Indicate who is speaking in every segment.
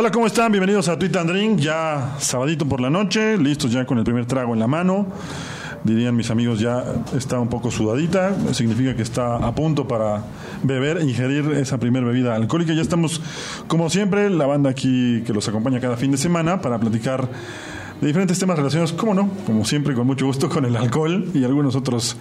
Speaker 1: Hola, ¿cómo están? Bienvenidos a Tweet and Drink, ya sabadito por la noche, listos ya con el primer trago en la mano. Dirían mis amigos, ya está un poco sudadita, significa que está a punto para beber, ingerir esa primera bebida alcohólica. Ya estamos, como siempre, la banda aquí que los acompaña cada fin de semana para platicar de diferentes temas relacionados, como no, como siempre, con mucho gusto, con el alcohol y algunos otros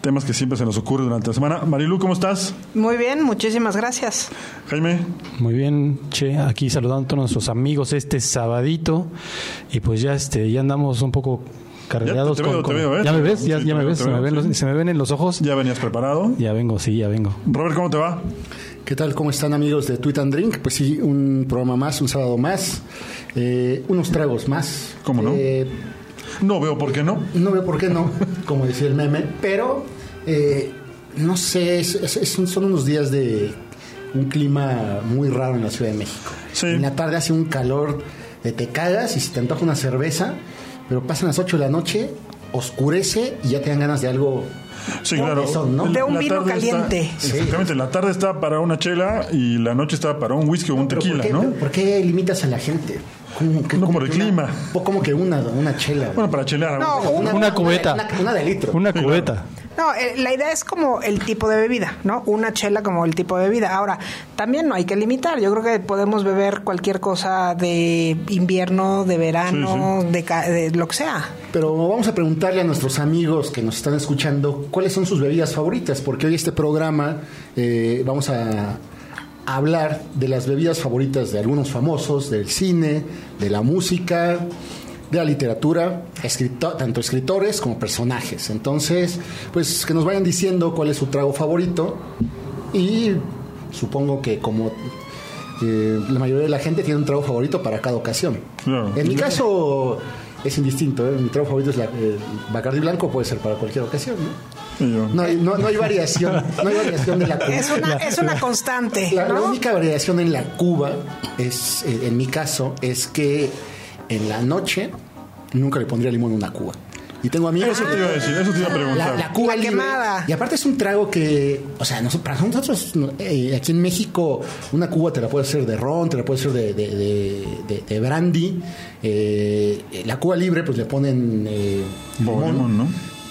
Speaker 1: temas que siempre se nos ocurren durante la semana. Marilu, ¿cómo estás?
Speaker 2: Muy bien, muchísimas gracias.
Speaker 1: Jaime.
Speaker 3: Muy bien, Che, aquí saludando a todos nuestros amigos este sabadito y pues ya este ya andamos un poco cargados
Speaker 1: Ya te veo,
Speaker 3: con,
Speaker 1: te veo, ¿eh?
Speaker 3: ¿Ya me ves? ¿Ya, me
Speaker 1: veo,
Speaker 3: ves? ¿Se me, ven
Speaker 1: sí,
Speaker 3: los-
Speaker 1: sí.
Speaker 3: ¿Se me ven en los ojos?
Speaker 1: ¿Ya venías preparado?
Speaker 3: Ya vengo, sí, ya vengo.
Speaker 1: Robert, ¿cómo te va?
Speaker 4: ¿Qué tal? ¿Cómo están amigos de Tweet and Drink? Pues sí, un programa más, un sábado más, eh, unos tragos más.
Speaker 1: ¿Cómo no?
Speaker 4: Eh,
Speaker 1: No veo por qué no.
Speaker 4: no veo por qué no, como decía el meme, pero eh, no sé, es- es- son unos días de un clima muy raro en la Ciudad de México.
Speaker 1: Sí.
Speaker 4: En la tarde hace un calor de te cagas y se te antoja una cerveza, pero pasan las 8 de la noche, oscurece y ya te dan ganas de algo
Speaker 1: Sí,
Speaker 4: ¿Cómo
Speaker 1: claro.
Speaker 4: son, no?
Speaker 2: De un
Speaker 1: la
Speaker 2: vino
Speaker 1: está-
Speaker 2: caliente.
Speaker 4: Sí.
Speaker 1: exactamente, la tarde está para una chela y la noche está para un whisky o un tequila,
Speaker 4: ¿por qué,
Speaker 1: ¿no?
Speaker 4: ¿Por qué limitas a la gente? ¿Cómo, que-
Speaker 1: No, por el
Speaker 4: una-
Speaker 1: clima.
Speaker 4: o como que una, una chela.
Speaker 1: Bueno, para chelear.
Speaker 2: No, un-
Speaker 3: Una cubeta.
Speaker 4: Una, una de litro.
Speaker 3: Una
Speaker 1: Sí,
Speaker 3: cubeta.
Speaker 2: No, eh, la idea es como el tipo de bebida, ¿no? Una chela como el tipo de bebida. Ahora, también no hay que limitar. Yo creo que podemos beber cualquier cosa de invierno, de verano, De, ca- de lo que sea.
Speaker 4: Pero vamos a preguntarle a nuestros amigos que nos están escuchando cuáles son sus bebidas favoritas, porque hoy este programa eh, vamos a hablar de las bebidas favoritas de algunos famosos, del cine, de la música, de la literatura, escrito- tanto escritores como personajes. Entonces, pues que nos vayan diciendo cuál es su trago favorito y supongo que como eh, la mayoría de la gente tiene un trago favorito para cada ocasión. En mi caso es indistinto, ¿eh? mi trago favorito es la, el Bacardi blanco, puede ser para cualquier ocasión, ¿no? No hay, no, no hay variación, no hay variación de la cuba.
Speaker 2: Es una, es una constante,
Speaker 4: La, única variación en la cuba es, eh, en mi caso, es que en la noche nunca le pondría limón a una cuba. Y tengo amigos
Speaker 1: Eso te iba a decir, eso te iba a preguntar.
Speaker 4: la, la Cuba
Speaker 2: La
Speaker 4: libre.
Speaker 2: quemada.
Speaker 4: Y aparte es un trago que, o sea, para nosotros, eh, aquí en México, una Cuba te la puede hacer de ron, te la puede hacer de, de, de- de- de brandy. Eh, la Cuba libre, pues le ponen eh,
Speaker 1: limón, ¿no?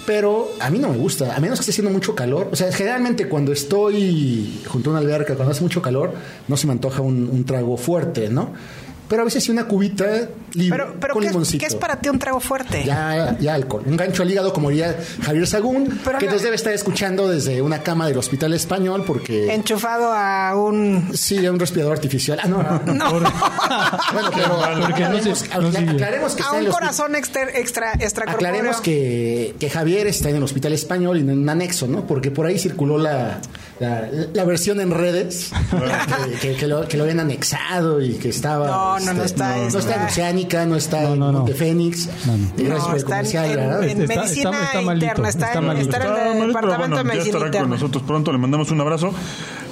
Speaker 4: Pero a mí no me gusta, a menos que esté haciendo mucho calor. O sea, generalmente cuando estoy junto a una alberca, cuando hace mucho calor, no se me antoja un, un trago fuerte, ¿no? Pero a veces sí una cubita libre
Speaker 2: Pero, pero
Speaker 4: con
Speaker 2: ¿qué, es-
Speaker 4: limoncito.
Speaker 2: qué es para ti un trago fuerte?
Speaker 4: Ya, ya alcohol. Un gancho al hígado, como diría Javier Sagún,
Speaker 2: Pero
Speaker 4: que
Speaker 2: no-
Speaker 4: nos debe estar escuchando desde una cama del Hospital Español, porque.
Speaker 2: Enchufado a un...
Speaker 4: Sí, a un respirador artificial. Ah, no, no.
Speaker 2: No,
Speaker 4: Bueno, pero.
Speaker 3: Porque no se-
Speaker 4: aclaremos,
Speaker 3: no sigue.
Speaker 4: aclaremos que
Speaker 2: a un corazón extra, extra, extracorpóreo.
Speaker 4: Aclaremos que, que Javier está en el Hospital Español y en un anexo, ¿no? Porque por ahí circuló la, la, la versión en redes que, que- que lo, que lo habían anexado y que estaba.
Speaker 2: No, no, no está,
Speaker 4: No, está en Oceánica, no está
Speaker 3: No,
Speaker 4: en
Speaker 3: no, no.
Speaker 4: Montefénix.
Speaker 3: No, no.
Speaker 4: Y gracias
Speaker 2: No,
Speaker 4: por el
Speaker 2: está en,
Speaker 4: comercial,
Speaker 2: en-
Speaker 4: ¿verdad?
Speaker 2: en medicina
Speaker 3: está- está malito,
Speaker 2: interna, está,
Speaker 3: está
Speaker 2: en-
Speaker 3: malito.
Speaker 2: está en
Speaker 1: Está
Speaker 2: el
Speaker 1: malito,
Speaker 2: departamento
Speaker 1: bueno,
Speaker 2: de
Speaker 1: ya
Speaker 2: medicina
Speaker 1: estará con
Speaker 2: interna.
Speaker 1: nosotros pronto, le mandamos un abrazo.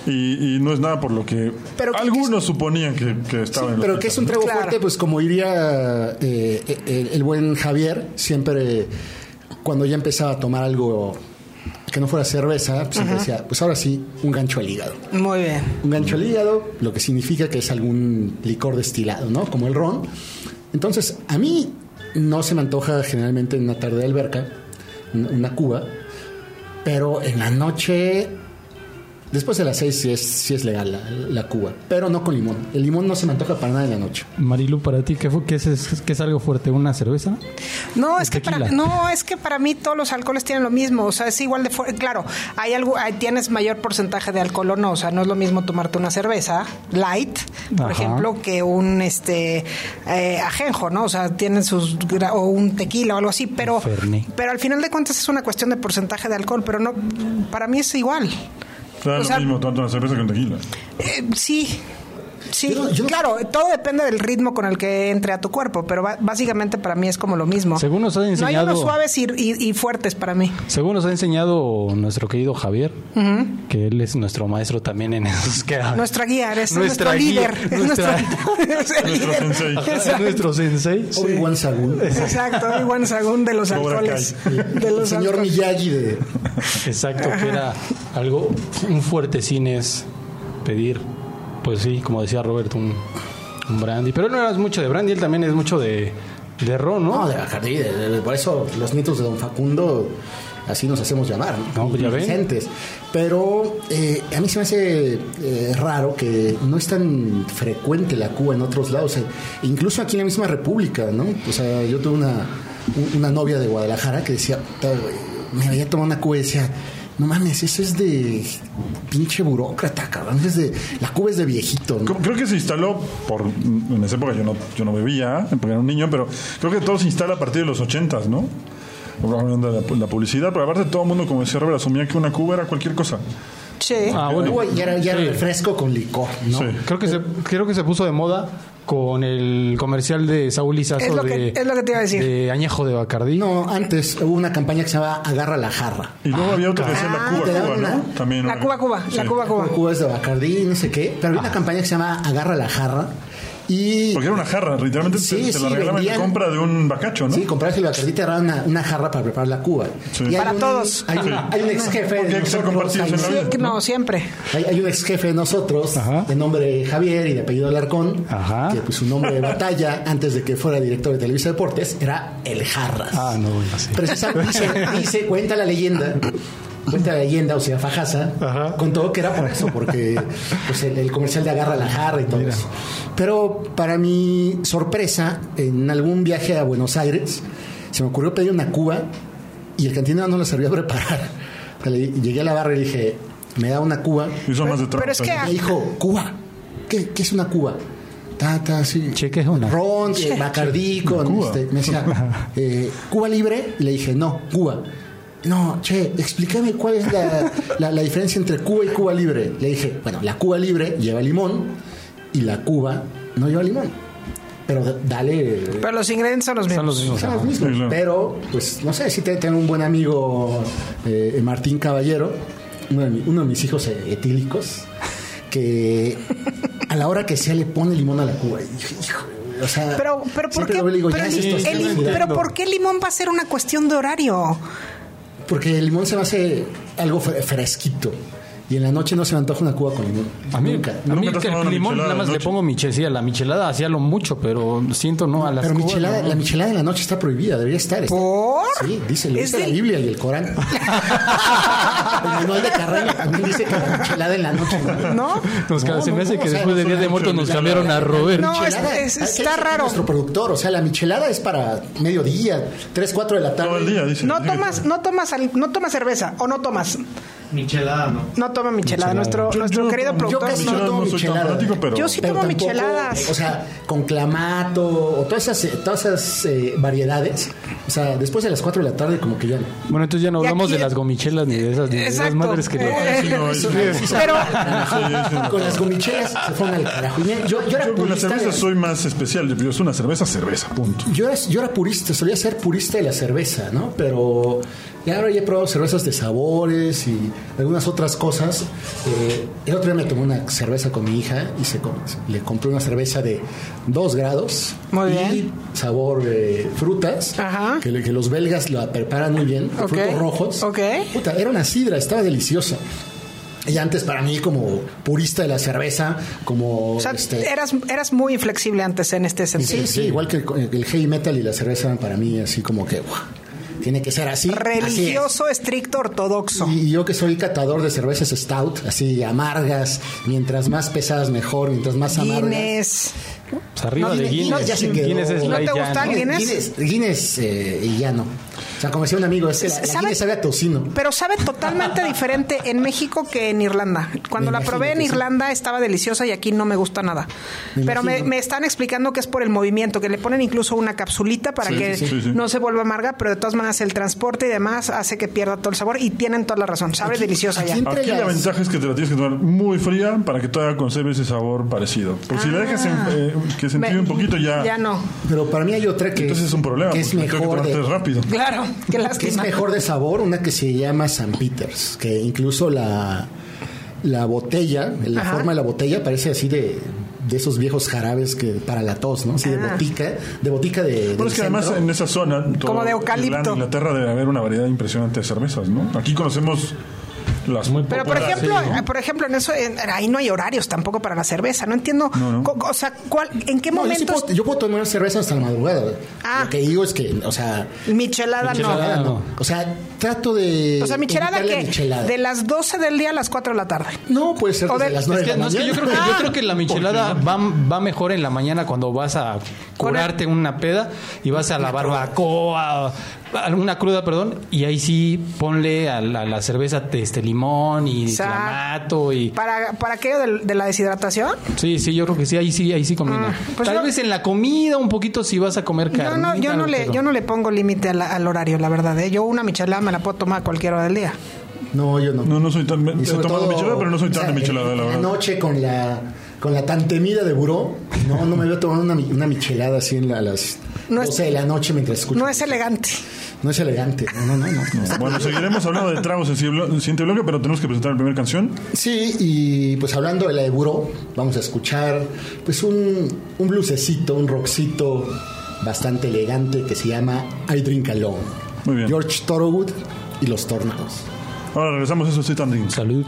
Speaker 1: Y, y no es nada por lo que
Speaker 2: Pero que-
Speaker 1: algunos suponían que, que estaba en el
Speaker 4: Pero que es un trago
Speaker 2: Claro.
Speaker 4: fuerte, pues como diría eh, el, el buen Javier, siempre cuando ya empezaba a tomar algo que no fuera cerveza, pues siempre decía, pues ahora sí, un gancho al hígado.
Speaker 2: Muy bien.
Speaker 4: Un gancho al hígado, lo que significa que es algún licor destilado, ¿no? Como el ron. Entonces, a mí no se me antoja generalmente en una tarde de alberca, una una cuba, pero en la noche, después de las seis sí es, sí es legal la, la cuba, pero no con limón. El limón no se me antoja para nada en la noche.
Speaker 3: Marilu, para ti, ¿qué, fue- qué es, qué es algo fuerte? ¿Una cerveza?
Speaker 2: No, es que para, no, es que para mí todos los alcoholes tienen lo mismo, o sea, es igual de fuerte. Claro, hay algo, hay- tienes mayor porcentaje de alcohol o no, o sea, no es lo mismo tomarte una cerveza light, por
Speaker 3: Ajá.
Speaker 2: ejemplo, que un este eh, ajenjo, ¿no? O sea, tienen sus gra- o un tequila o algo así, pero pero al final de cuentas es una cuestión de porcentaje de alcohol, pero no para mí es igual.
Speaker 1: Claro,
Speaker 2: o sea-
Speaker 1: lo mismo tanto una cerveza que un tequila.
Speaker 2: Eh, sí. Sí,
Speaker 4: Yo yo
Speaker 2: claro, todo depende del ritmo con el que entre a tu cuerpo, pero básicamente para mí es como lo mismo.
Speaker 3: Según nos ha
Speaker 2: No hay
Speaker 3: enseñado-
Speaker 2: unos suaves y, y- y fuertes para mí.
Speaker 3: Según nos ha enseñado nuestro querido Javier, que él es nuestro maestro también en esos que
Speaker 2: Nuestra guía, es
Speaker 3: Nuestra
Speaker 2: nuestro
Speaker 3: guía,
Speaker 2: líder. Es
Speaker 3: nuestra-
Speaker 2: nuestro, líder.
Speaker 1: sensei.
Speaker 2: Exacto.
Speaker 3: nuestro sensei. sí.
Speaker 4: Obi-Wan Sagún.
Speaker 2: Exacto, igual sagún de los alcoholes.
Speaker 4: El señor
Speaker 2: alcoholes.
Speaker 4: Miyagi de...
Speaker 3: Exacto, que era algo, un fuerte cine es pedir, pues sí, como decía Roberto, un, Un brandy. Pero no eras mucho de brandy, él también es mucho de, de ron, ¿no?
Speaker 4: No, de Bacardí. de- de- por eso los nietos de Don Facundo así nos hacemos llamar.
Speaker 3: No, pues ya ven.
Speaker 4: Pero eh, a mí se me hace eh, raro que no es tan frecuente la Cuba en otros lados. eh, incluso aquí en la misma República, ¿no? O sea, yo tuve una, un- una novia de Guadalajara que decía, "Puta, güey, me veía tomar una Cuba y decía... No mames, eso es de pinche burócrata, cabrón. Es de, la Cuba es de viejito, ¿no?
Speaker 1: Creo- que se instaló por en esa época yo no yo no bebía porque era un niño pero creo que todo se instala a partir de los ochentas ¿no? La, la publicidad pero aparte todo el mundo como decía Robert asumía que una cuba era cualquier cosa
Speaker 2: Sí.
Speaker 3: Ah, bueno.
Speaker 4: Cuba ya era, ya era
Speaker 3: Sí.
Speaker 4: refresco con licor, ¿no?
Speaker 1: Sí.
Speaker 3: Creo que se, creo que se puso de moda con el comercial de Saúl Lizazo
Speaker 2: Es lo
Speaker 3: de,
Speaker 2: que- es lo que te iba a decir.
Speaker 3: de Añejo de Bacardí.
Speaker 4: No, antes hubo una campaña que se llamaba Agarra la jarra.
Speaker 1: y luego había otra que decía la
Speaker 2: Ah,
Speaker 1: Cuba
Speaker 4: te daban
Speaker 1: Cuba ¿no?
Speaker 4: una-
Speaker 1: también
Speaker 2: La Cuba Cuba, la
Speaker 1: Sí.
Speaker 2: Cuba Cuba.
Speaker 4: Cubas de Bacardí, no sé qué. Pero había una campaña que se llama Agarra la jarra. Y.
Speaker 1: porque era una jarra literalmente
Speaker 4: Sí,
Speaker 1: te, te
Speaker 4: sí,
Speaker 1: la regalaban en
Speaker 4: vendían-
Speaker 1: compra de un bacacho ¿no?
Speaker 4: Sí, comprarse el Bacardí te daban una, una jarra para preparar la cuba.
Speaker 1: Sí.
Speaker 4: Y hay
Speaker 2: Para
Speaker 4: un-
Speaker 2: todos.
Speaker 4: Hay, un- hay un ex jefe de nosotros.
Speaker 1: en la
Speaker 4: hay-
Speaker 1: vida.
Speaker 2: No, siempre.
Speaker 4: Hay, hay un ex jefe de nosotros,
Speaker 3: Ajá.
Speaker 4: de nombre Javier y de apellido Alarcón,
Speaker 3: Ajá.
Speaker 4: que pues su nombre de batalla, antes de que fuera director de Televisa Deportes, era El Jarras.
Speaker 3: Ah, no.
Speaker 4: Precisamente dice, dice, cuenta la leyenda, cuenta la leyenda, o sea, Fajasa,
Speaker 3: Ajá.
Speaker 4: contó que era por eso, porque pues, el, el comercial de agarra la jarra y todo eso. Pero para mi sorpresa, en algún viaje a Buenos Aires, se me ocurrió pedir una cuba y el cantinero no la sabía preparar. Llegué a la barra y le dije, me da una cuba.
Speaker 1: y son más de
Speaker 2: pero es que-
Speaker 1: trampa.
Speaker 4: Me dijo, Cuba. ¿Qué, qué es una Cuba? Ta, ta, sí.
Speaker 3: Che, ¿qué es una?
Speaker 4: Ron, eh, Bacardí, con,
Speaker 1: Cuba.
Speaker 4: este, me decía, eh, ¿Cuba libre? Y le dije, no, Cuba. No, che, explícame cuál es la, la- la diferencia entre Cuba y Cuba libre. Le dije, bueno, la Cuba libre lleva limón y la Cuba no lleva limón. Pero dale...
Speaker 2: Pero los ingredientes son los
Speaker 3: Son
Speaker 2: mismos.
Speaker 3: los mismos.
Speaker 4: son los mismos.
Speaker 1: Sí, claro.
Speaker 4: Pero, pues, no sé, si tengo un buen amigo, eh, Martín Caballero, uno de, mi- uno de mis hijos eh, etílicos, que a la hora que sea le pone limón a la cuba. Y dije, hijo, o sea,
Speaker 2: Pero, pero ¿por qué?
Speaker 4: digo,
Speaker 2: pero, el- el- pero ¿por qué el limón va a ser una cuestión de horario?
Speaker 4: Porque el limón se me hace algo fre- fresquito. Y en la noche no se me antoja una cuba con limón.
Speaker 3: A mí,
Speaker 4: Nunca.
Speaker 3: a mí que el limón nada más le pongo michelada. La michelada hacía lo mucho, pero siento no a las
Speaker 4: Pero
Speaker 3: cubas,
Speaker 4: michelada,
Speaker 3: no.
Speaker 4: la michelada en la noche está prohibida, debería estar. está-
Speaker 2: ¿Por?
Speaker 4: Sí, dice, lo
Speaker 2: Es
Speaker 4: dice la
Speaker 2: del-
Speaker 4: Biblia y el Corán. el manual de carrera también dice que la michelada en la noche. ¿no?
Speaker 2: ¿No?
Speaker 3: Nos
Speaker 4: No,
Speaker 3: se me hace
Speaker 4: no,
Speaker 3: que
Speaker 4: o sea,
Speaker 3: después de Día de Muertos nos cambiaron a Robert.
Speaker 2: No, está raro.
Speaker 4: Nuestro productor, o sea, la michelada es para mediodía, 3, 4 de la tarde.
Speaker 1: todo el día dice
Speaker 2: No tomas, no tomas, no tomas cerveza o no tomas.
Speaker 5: Michelada, ¿no?
Speaker 2: No toma michelada.
Speaker 3: Michelada.
Speaker 2: Nuestro,
Speaker 1: Yo-
Speaker 2: nuestro
Speaker 1: yo
Speaker 2: querido
Speaker 1: tomo-
Speaker 2: productor.
Speaker 4: yo casi
Speaker 2: no.
Speaker 1: Michelada
Speaker 4: tomo
Speaker 1: no soy tan
Speaker 4: michelada.
Speaker 1: fanático pero
Speaker 2: Yo sí
Speaker 4: Pero
Speaker 2: tomo
Speaker 4: tampoco,
Speaker 2: micheladas.
Speaker 4: O sea, con clamato o todas esas, eh, todas esas eh, variedades. O sea, después de las 4 de la tarde, como que ya no.
Speaker 3: Bueno, entonces ya no hablamos
Speaker 2: aquí-
Speaker 3: de las gomichelas ni de esas, ni de esas madres que...
Speaker 2: Eh,
Speaker 1: Sí, no, sí,
Speaker 2: Pero.
Speaker 4: Con las gomichelas se fueron al carajo. Yo, yo era
Speaker 1: Yo con la
Speaker 4: purista
Speaker 1: cerveza
Speaker 4: de-
Speaker 1: soy más especial. Yo es una cerveza, cerveza, punto.
Speaker 4: Yo era, yo era purista, solía ser purista de la cerveza, ¿no? Pero ya ahora ya he probado cervezas de sabores y algunas otras cosas. Eh, el otro día me tomé una cerveza con mi hija y se, le compré una cerveza de 2 grados.
Speaker 2: Muy
Speaker 4: y
Speaker 2: bien.
Speaker 4: sabor eh, frutas.
Speaker 2: Ajá.
Speaker 4: Que, los belgas la preparan muy bien.
Speaker 2: Ok.
Speaker 4: Frutos rojos.
Speaker 2: Ok.
Speaker 4: Puta, era una sidra, estaba deliciosa. Y antes para mí como purista de la cerveza, como...
Speaker 2: o sea,
Speaker 4: este,
Speaker 2: eras, eras muy inflexible antes en este sentido.
Speaker 4: Sí, sí, igual que el, el heavy metal y la cerveza para mí así como que. Tiene que ser así. así
Speaker 2: Religioso, estricto, ortodoxo.
Speaker 4: Y yo que soy catador de cervezas stout, así amargas, mientras más pesadas mejor, mientras más amargas.
Speaker 2: Guinness.
Speaker 3: Pues arriba
Speaker 4: No,
Speaker 3: de
Speaker 4: Guinness
Speaker 3: Guinness.
Speaker 4: ya se quedó.
Speaker 3: Guinness es
Speaker 2: ¿No
Speaker 3: light
Speaker 2: te
Speaker 3: ya,
Speaker 2: gusta
Speaker 3: ¿no?
Speaker 2: Guinness?
Speaker 4: Guinness, Guinness, eh, y ya no. O sea, como decía un amigo, es, la, la
Speaker 2: ¿Sabe?
Speaker 4: A tocino.
Speaker 2: Pero sabe totalmente diferente en México que en Irlanda. Cuando
Speaker 4: Me
Speaker 2: la probé en
Speaker 4: que sí.
Speaker 2: Irlanda estaba deliciosa y aquí no me gusta nada.
Speaker 4: Me
Speaker 2: Pero me, me están explicando que es por el movimiento, que le ponen incluso una capsulita para
Speaker 1: Sí,
Speaker 2: que
Speaker 1: sí, sí, sí.
Speaker 2: no se vuelva amarga, pero de todas maneras el transporte y demás hace que pierda todo el sabor y tienen toda la razón. Sabe
Speaker 4: Aquí-
Speaker 2: deliciosa
Speaker 4: aquí
Speaker 2: ya.
Speaker 1: Aquí la
Speaker 4: las-
Speaker 1: ventaja es que te la tienes que tomar muy fría para que todavía conserve ese sabor parecido. Porque si la dejas en- eh, que se enfríe un poquito ya,
Speaker 2: Ya no.
Speaker 4: Pero para mí hay otra que,
Speaker 1: entonces es un problema.
Speaker 4: que es
Speaker 1: que
Speaker 4: mejor
Speaker 1: tomarte
Speaker 4: de,
Speaker 1: rápido.
Speaker 2: Claro, qué
Speaker 4: que es mejor de sabor, una que se llama San Peters, que incluso la, la botella, la
Speaker 2: Ajá.
Speaker 4: forma de la botella parece así de, de esos viejos jarabes que para la tos, ¿no? Así de
Speaker 2: Ah.
Speaker 4: botica, de botica de.
Speaker 1: Bueno, es que además en esa zona, todo
Speaker 2: Como de eucalipto.
Speaker 1: Irlanda, Inglaterra debe haber una variedad impresionante de cervezas, ¿no? Aquí conocemos las
Speaker 3: Muy
Speaker 2: Pero por ejemplo,
Speaker 3: sí, ¿no?
Speaker 2: por ejemplo, en eso en- ahí no hay horarios tampoco para la cerveza. No entiendo,
Speaker 1: No, no.
Speaker 2: co- o sea, ¿cuál, ¿en qué
Speaker 4: No, yo, sí
Speaker 2: momentos
Speaker 4: puedo, yo puedo tomar cerveza hasta la madrugada. güey.
Speaker 2: Ah.
Speaker 4: Lo que digo es que, o sea,
Speaker 2: michelada,
Speaker 3: Michelada,
Speaker 2: no?
Speaker 3: no.
Speaker 4: o sea, trato de.
Speaker 2: O sea, michelada que
Speaker 4: michelada.
Speaker 2: de las 12 del día a las 4 de la tarde.
Speaker 4: No, puede ser desde
Speaker 2: de-
Speaker 4: las
Speaker 3: Es
Speaker 4: 9
Speaker 3: que,
Speaker 4: de la
Speaker 3: no, es que yo, creo que,
Speaker 2: Ah.
Speaker 3: yo creo que la michelada va, va mejor en la mañana cuando vas a curarte una peda y vas a la barbacoa, a una cruda, perdón, y ahí sí ponle a la, a la cerveza este limón y
Speaker 2: O sea,
Speaker 3: clamato y
Speaker 2: ¿Para, para aquello de, la deshidratación?
Speaker 3: sí, sí, yo creo que sí, ahí sí, ahí sí combina.
Speaker 2: Ah, pues
Speaker 3: Tal
Speaker 2: yo-
Speaker 3: vez en la comida un poquito si vas a comer
Speaker 2: Yo
Speaker 3: carne.
Speaker 2: no, yo, no le,
Speaker 3: pero-
Speaker 2: yo no le pongo límite al, al horario, la verdad. ¿eh? Yo una michelada me la puedo tomar a cualquier hora del día.
Speaker 4: No, yo no.
Speaker 1: No, no soy tan. Tomado
Speaker 4: todo,
Speaker 1: michelada, pero no soy
Speaker 4: o
Speaker 1: tan
Speaker 4: sea,
Speaker 1: de michelada, la verdad.
Speaker 4: noche con la con la tan temida de buró, no, no me veo tomando una, mi- una michelada así en la- las
Speaker 2: No es-
Speaker 4: 12 de la noche mientras escucho.
Speaker 2: No es elegante.
Speaker 4: No es elegante. No, no, no. no.
Speaker 1: Bueno, seguiremos hablando de tragos en el siguiente bloque, pero tenemos que presentar la primera canción.
Speaker 4: Sí, y pues hablando de la de buró, vamos a escuchar pues un, un blusecito, un rockcito bastante elegante que se llama I Drink Alone.
Speaker 1: Muy bien.
Speaker 4: George Thorogood y los Tornados.
Speaker 1: Ahora regresamos a eso, Sit and Drink.
Speaker 3: Salud.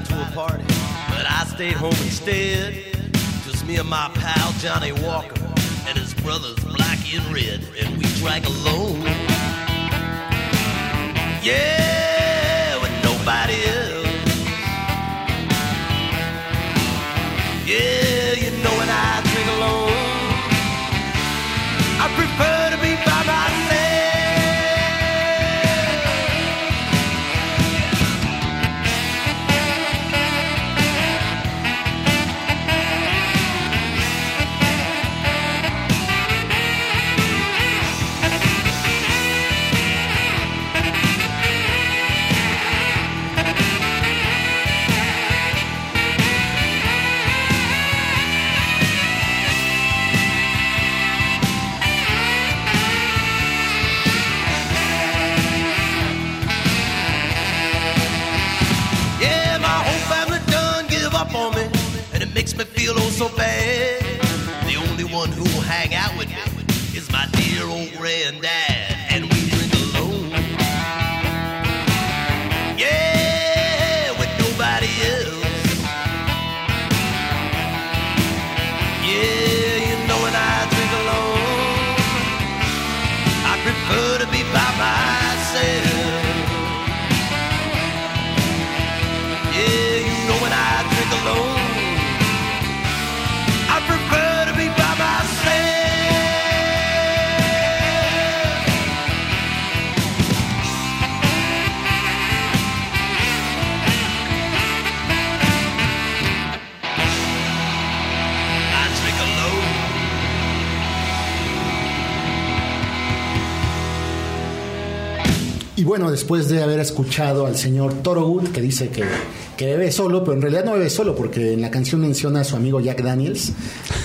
Speaker 5: Invited to a party, but I stayed home instead. Just me and my pal Johnny Walker and his brothers Blackie and Red, and we drank alone. Yeah, with nobody else. Yeah, And that.
Speaker 4: Y bueno, después de haber escuchado al señor Thorogood, que dice que, que bebe solo, pero en realidad no bebe solo, porque en la canción menciona a su amigo Jack Daniels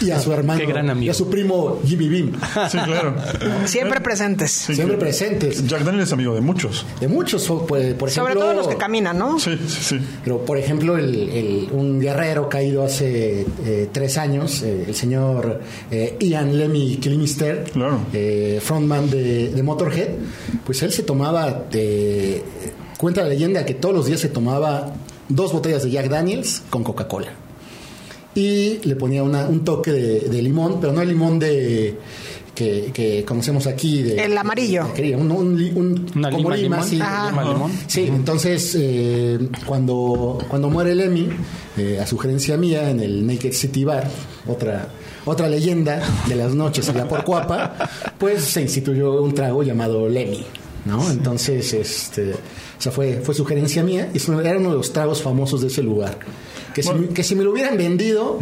Speaker 4: y a su hermano
Speaker 3: Qué gran amigo.
Speaker 4: y a su primo Jimmy Beam.
Speaker 1: Sí, claro.
Speaker 2: Siempre presentes.
Speaker 1: Sí,
Speaker 4: Siempre
Speaker 1: claro.
Speaker 4: presentes.
Speaker 1: Jack Daniel es amigo de muchos.
Speaker 4: De muchos, pues, por ejemplo.
Speaker 2: Sobre todo los que caminan, ¿no?
Speaker 1: Sí, sí, sí.
Speaker 4: Pero, por ejemplo, el- el- un guerrero caído hace eh, tres años, eh, el señor eh, Ian Lemmy Kilmister,
Speaker 1: Claro.
Speaker 4: eh, frontman de, de Motorhead, pues él se tomaba, eh, cuenta la leyenda que todos los días se tomaba dos botellas de Jack Daniels con Coca-Cola. Y le ponía una- un toque de, de limón, pero no el limón de que, que conocemos aquí. De,
Speaker 2: El amarillo.
Speaker 4: de- un, un un-
Speaker 3: Una
Speaker 4: como
Speaker 3: lima, limón.
Speaker 4: sí.
Speaker 3: Lima, limón.
Speaker 4: Sí, entonces eh, cuando, cuando muere Lemmy, eh, a sugerencia mía, en el Naked City Bar, otra, otra leyenda de las noches en la Porcuapa, pues se instituyó un trago llamado Lemmy, ¿no? Entonces, este, o sea, fue, fue sugerencia mía y era uno de los tragos famosos de ese lugar. Que si,
Speaker 1: Bueno.
Speaker 4: que si me lo hubieran vendido,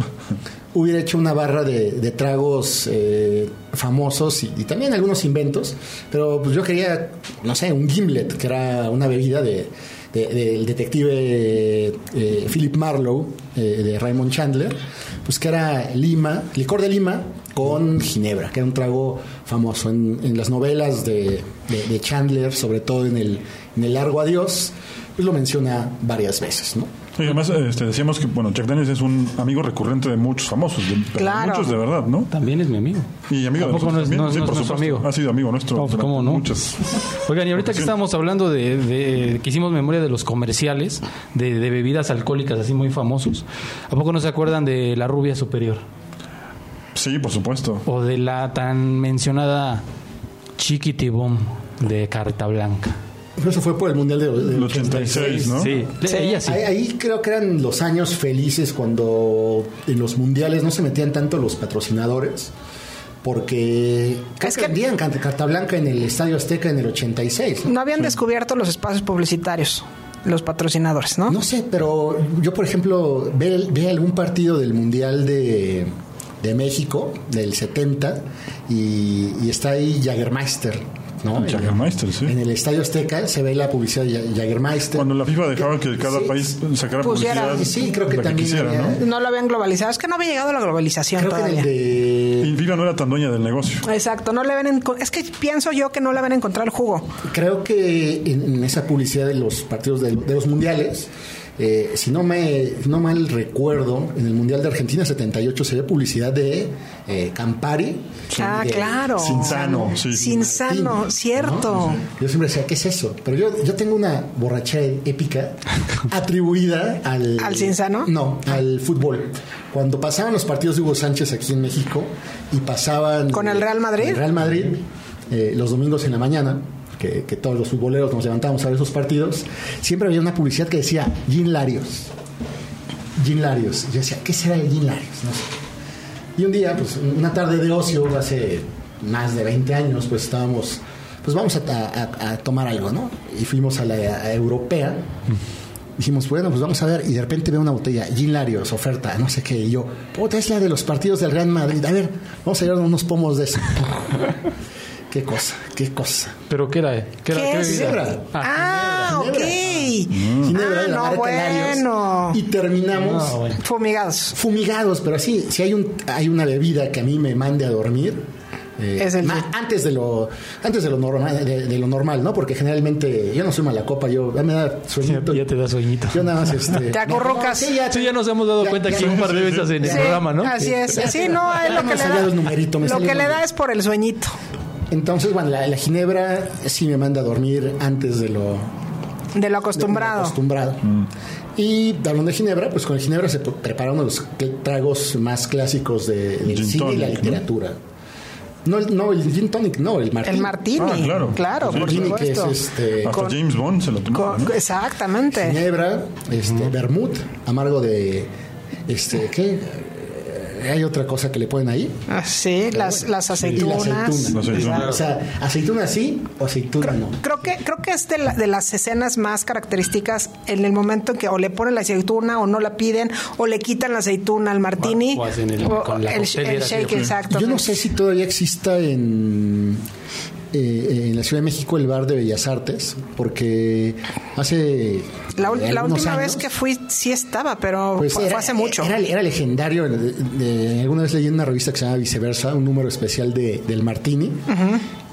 Speaker 4: hubiera hecho una barra de, de tragos eh, famosos y, y también algunos inventos, pero pues yo quería, no sé, un gimlet, que era una bebida de, de- del detective eh, Philip Marlowe, eh, de Raymond Chandler, pues que era lima, licor de lima con ginebra, que era un trago famoso en, en las novelas de, de- de Chandler, sobre todo en el, en el Largo Adiós, pues lo menciona varias veces, ¿no?
Speaker 1: Y además este, decíamos que bueno Jack Daniels es un amigo recurrente de muchos famosos, de, pero
Speaker 2: Claro.
Speaker 1: muchos de verdad, ¿no?
Speaker 3: También es mi amigo.
Speaker 1: Y amigo de nosotros
Speaker 3: no no es-
Speaker 1: Sí,
Speaker 3: no es
Speaker 1: por
Speaker 3: nuestro
Speaker 1: supuesto.
Speaker 3: amigo.
Speaker 1: Ha sido amigo nuestro.
Speaker 3: No, pues, ¿cómo no?
Speaker 1: Muchas.
Speaker 3: Oigan, y ahorita que estábamos hablando de, de- que hicimos memoria de los comerciales de, de bebidas alcohólicas así muy famosos, ¿a poco no se acuerdan de la rubia superior?
Speaker 1: Sí, por supuesto.
Speaker 3: O de la tan mencionada Chiquitibum de Carta Blanca.
Speaker 4: Pero eso fue por el Mundial de, del
Speaker 1: El 86, ¿no?
Speaker 3: Sí, ella sí.
Speaker 4: Ahí, ahí creo que eran los años felices cuando en los mundiales no se metían tanto los patrocinadores. Porque
Speaker 2: Es
Speaker 4: que Cant- Carta Blanca en el Estadio Azteca en el 86. ¿no?
Speaker 2: No habían descubierto los espacios publicitarios, los patrocinadores, ¿no?
Speaker 4: No sé, pero yo, por ejemplo, ve, ve algún partido del Mundial de, de México, del 70, y, y está ahí Jagermeister, ¿no?
Speaker 1: El Jägermeister, sí.
Speaker 4: En el Estadio Azteca se ve la publicidad de Ja- Jagermeister.
Speaker 1: Cuando la FIFA dejaba que cada
Speaker 4: Sí,
Speaker 1: país sacara
Speaker 2: Pusiera-
Speaker 1: publicidad
Speaker 4: sí, creo que
Speaker 1: la
Speaker 4: también
Speaker 1: quisiera,
Speaker 4: había-
Speaker 1: ¿no?
Speaker 2: No lo habían globalizado. Es que no había llegado la globalización
Speaker 4: Creo que en
Speaker 2: todavía.
Speaker 4: el de
Speaker 1: Y FIFA no era tan dueña del negocio.
Speaker 2: Exacto, no le ven es que pienso yo que no le van a encontrar el jugo.
Speaker 4: Creo que en, en esa publicidad de los partidos de, de los mundiales, eh, si no me no mal recuerdo, en el Mundial de Argentina 78 se ve publicidad de eh, Campari.
Speaker 2: Ah,
Speaker 4: de
Speaker 2: claro.
Speaker 1: Cinzano, sí.
Speaker 2: Sin sano,
Speaker 4: Martín,
Speaker 2: cierto.
Speaker 4: ¿no? Yo siempre decía, ¿qué es eso? Pero yo, yo tengo una borrachera épica atribuida al...
Speaker 2: ¿Al Cinzano?
Speaker 4: No, al fútbol. Cuando pasaban los partidos de Hugo Sánchez aquí en México y pasaban...
Speaker 2: ¿Con el Real Madrid?
Speaker 4: El Real Madrid, eh, los domingos en la mañana, que, que todos los futboleros nos levantábamos a ver esos partidos, siempre había una publicidad que decía Gin Larios. Gin Larios. Yo decía, ¿qué será el Gin Larios? No sé. Y un día, pues una tarde de ocio, hace más de 20 años, pues estábamos, pues vamos a, a- a tomar algo, ¿no? Y fuimos a la a europea. Dijimos, bueno, pues vamos a ver. Y de repente veo una botella, Gin Larios, oferta, no sé qué. Y yo, puta, es la de los partidos del Real Madrid. A ver, vamos a llevar unos pomos de eso. qué cosa, qué cosa.
Speaker 3: ¿Pero qué era? ¿Qué, era?
Speaker 2: ¿Qué
Speaker 3: ¿Qué
Speaker 2: es?
Speaker 4: Ginebra.
Speaker 2: Ah, ok.
Speaker 4: Ginebra la
Speaker 2: no, bueno.
Speaker 4: Y terminamos
Speaker 3: No, bueno.
Speaker 2: Fumigados.
Speaker 4: fumigados, pero así, si hay, un, hay una bebida que a mí me mande a dormir, eh,
Speaker 2: Es el
Speaker 4: ma-
Speaker 2: gin.
Speaker 4: antes de lo antes de lo normal de, de lo normal no porque generalmente yo no soy mala copa yo ya me da sueñito
Speaker 3: Ya te da sueñito.
Speaker 4: yo nada más este
Speaker 2: Te acurrucas.
Speaker 4: sí, ya,
Speaker 3: Sí, ya nos hemos dado
Speaker 4: Ya-
Speaker 3: cuenta que un par de veces en el
Speaker 2: Sí,
Speaker 3: programa, ¿no?
Speaker 2: Así es. Sí, no, es lo que le da. Lo que le es por el sueñito.
Speaker 4: Entonces bueno la, la ginebra sí me manda a dormir antes de lo
Speaker 2: De lo
Speaker 4: de lo
Speaker 2: acostumbrado.
Speaker 4: acostumbrado. Y hablando de Ginebra, pues con el Ginebra se pre- prepara uno de los tragos más clásicos de, del
Speaker 1: Gin
Speaker 4: cine y la
Speaker 1: ¿no?
Speaker 4: literatura. ¿no? el, no, el gin tonic, no, el martini.
Speaker 2: El martini.
Speaker 1: Ah, claro.
Speaker 2: Claro,
Speaker 1: Sí,
Speaker 2: por
Speaker 4: Martini, que es este,
Speaker 1: Hasta
Speaker 2: Con-
Speaker 1: James Bond se lo tomó.
Speaker 2: Con-
Speaker 1: ¿no?
Speaker 2: exactamente.
Speaker 4: Ginebra, este, vermut, amargo de, este, ¿qué? Eh, Hay otra cosa que le ponen ahí.
Speaker 2: Ah, Sí, las, las
Speaker 4: Y la
Speaker 2: aceitunas.
Speaker 4: aceituna.
Speaker 1: La aceituna.
Speaker 4: O sea, aceituna sí o aceituna no.
Speaker 2: Creo que, creo que es de, la- de las escenas más características en el momento en que o le ponen la aceituna o no la piden o le quitan la aceituna al martini
Speaker 3: O hacen el- con la
Speaker 2: el, shake, exacto.
Speaker 4: Yo no sé si todavía exista en, eh, en la Ciudad de México el bar de Bellas Artes, porque hace
Speaker 2: La,
Speaker 4: eh,
Speaker 2: última
Speaker 4: años,
Speaker 2: vez que fui sí estaba, pero
Speaker 4: pues,
Speaker 2: fue,
Speaker 4: era-
Speaker 2: hace mucho.
Speaker 4: Era, era legendario. de- de- alguna vez leí en una revista que se llama Viceversa, un número especial de, del Martini.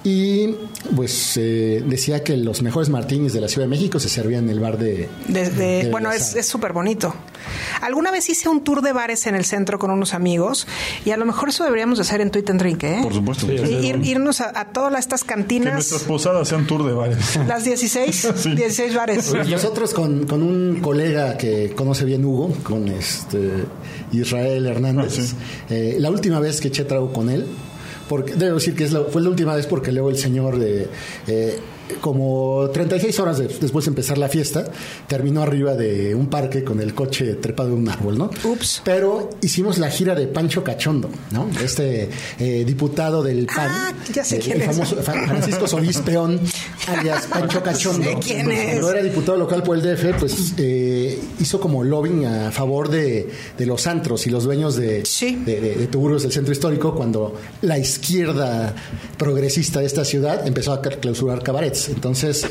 Speaker 4: Y pues eh, decía que los mejores martinis de la Ciudad de México se servían en el bar de.
Speaker 2: Desde,
Speaker 4: de
Speaker 2: bueno, es súper bonito. Alguna vez hice un tour de bares en el centro con unos amigos y a lo mejor eso deberíamos de hacer en Tweet and Drink, ¿eh?
Speaker 1: Por supuesto.
Speaker 3: Sí,
Speaker 1: Sí.
Speaker 3: sí.
Speaker 2: Ir- irnos a, a todas estas
Speaker 1: Que
Speaker 2: cantinas,
Speaker 1: nuestras posadas sean tour de bares.
Speaker 2: las 16,
Speaker 1: Sí.
Speaker 2: 16 bares.
Speaker 4: Nosotros con, con un colega que conoce bien Hugo, con este Israel Hernández,
Speaker 1: Ah, sí.
Speaker 4: eh, la última vez que eché trago con él, porque debo decir que es la- fue la última vez porque luego el señor de eh, como 36 horas de- después de empezar la fiesta, terminó arriba de un parque con el coche trepado en un árbol, ¿no?
Speaker 2: Ups.
Speaker 4: Pero hicimos la gira de Pancho Cachondo, ¿no? Este eh, diputado del PAN.
Speaker 2: Ah, ya sé
Speaker 4: eh,
Speaker 2: quién
Speaker 4: el
Speaker 2: es.
Speaker 4: famoso Fra- Francisco Solís Peón, alias Pancho Cachondo.
Speaker 2: Sé quién es.
Speaker 4: Cuando era diputado local por el DF, pues eh, hizo como lobbying a favor de, de los antros y los dueños de,
Speaker 2: Sí.
Speaker 4: de, de- de tuburios del centro histórico cuando la izquierda progresista de esta ciudad empezó a clausurar cabarets. Entonces,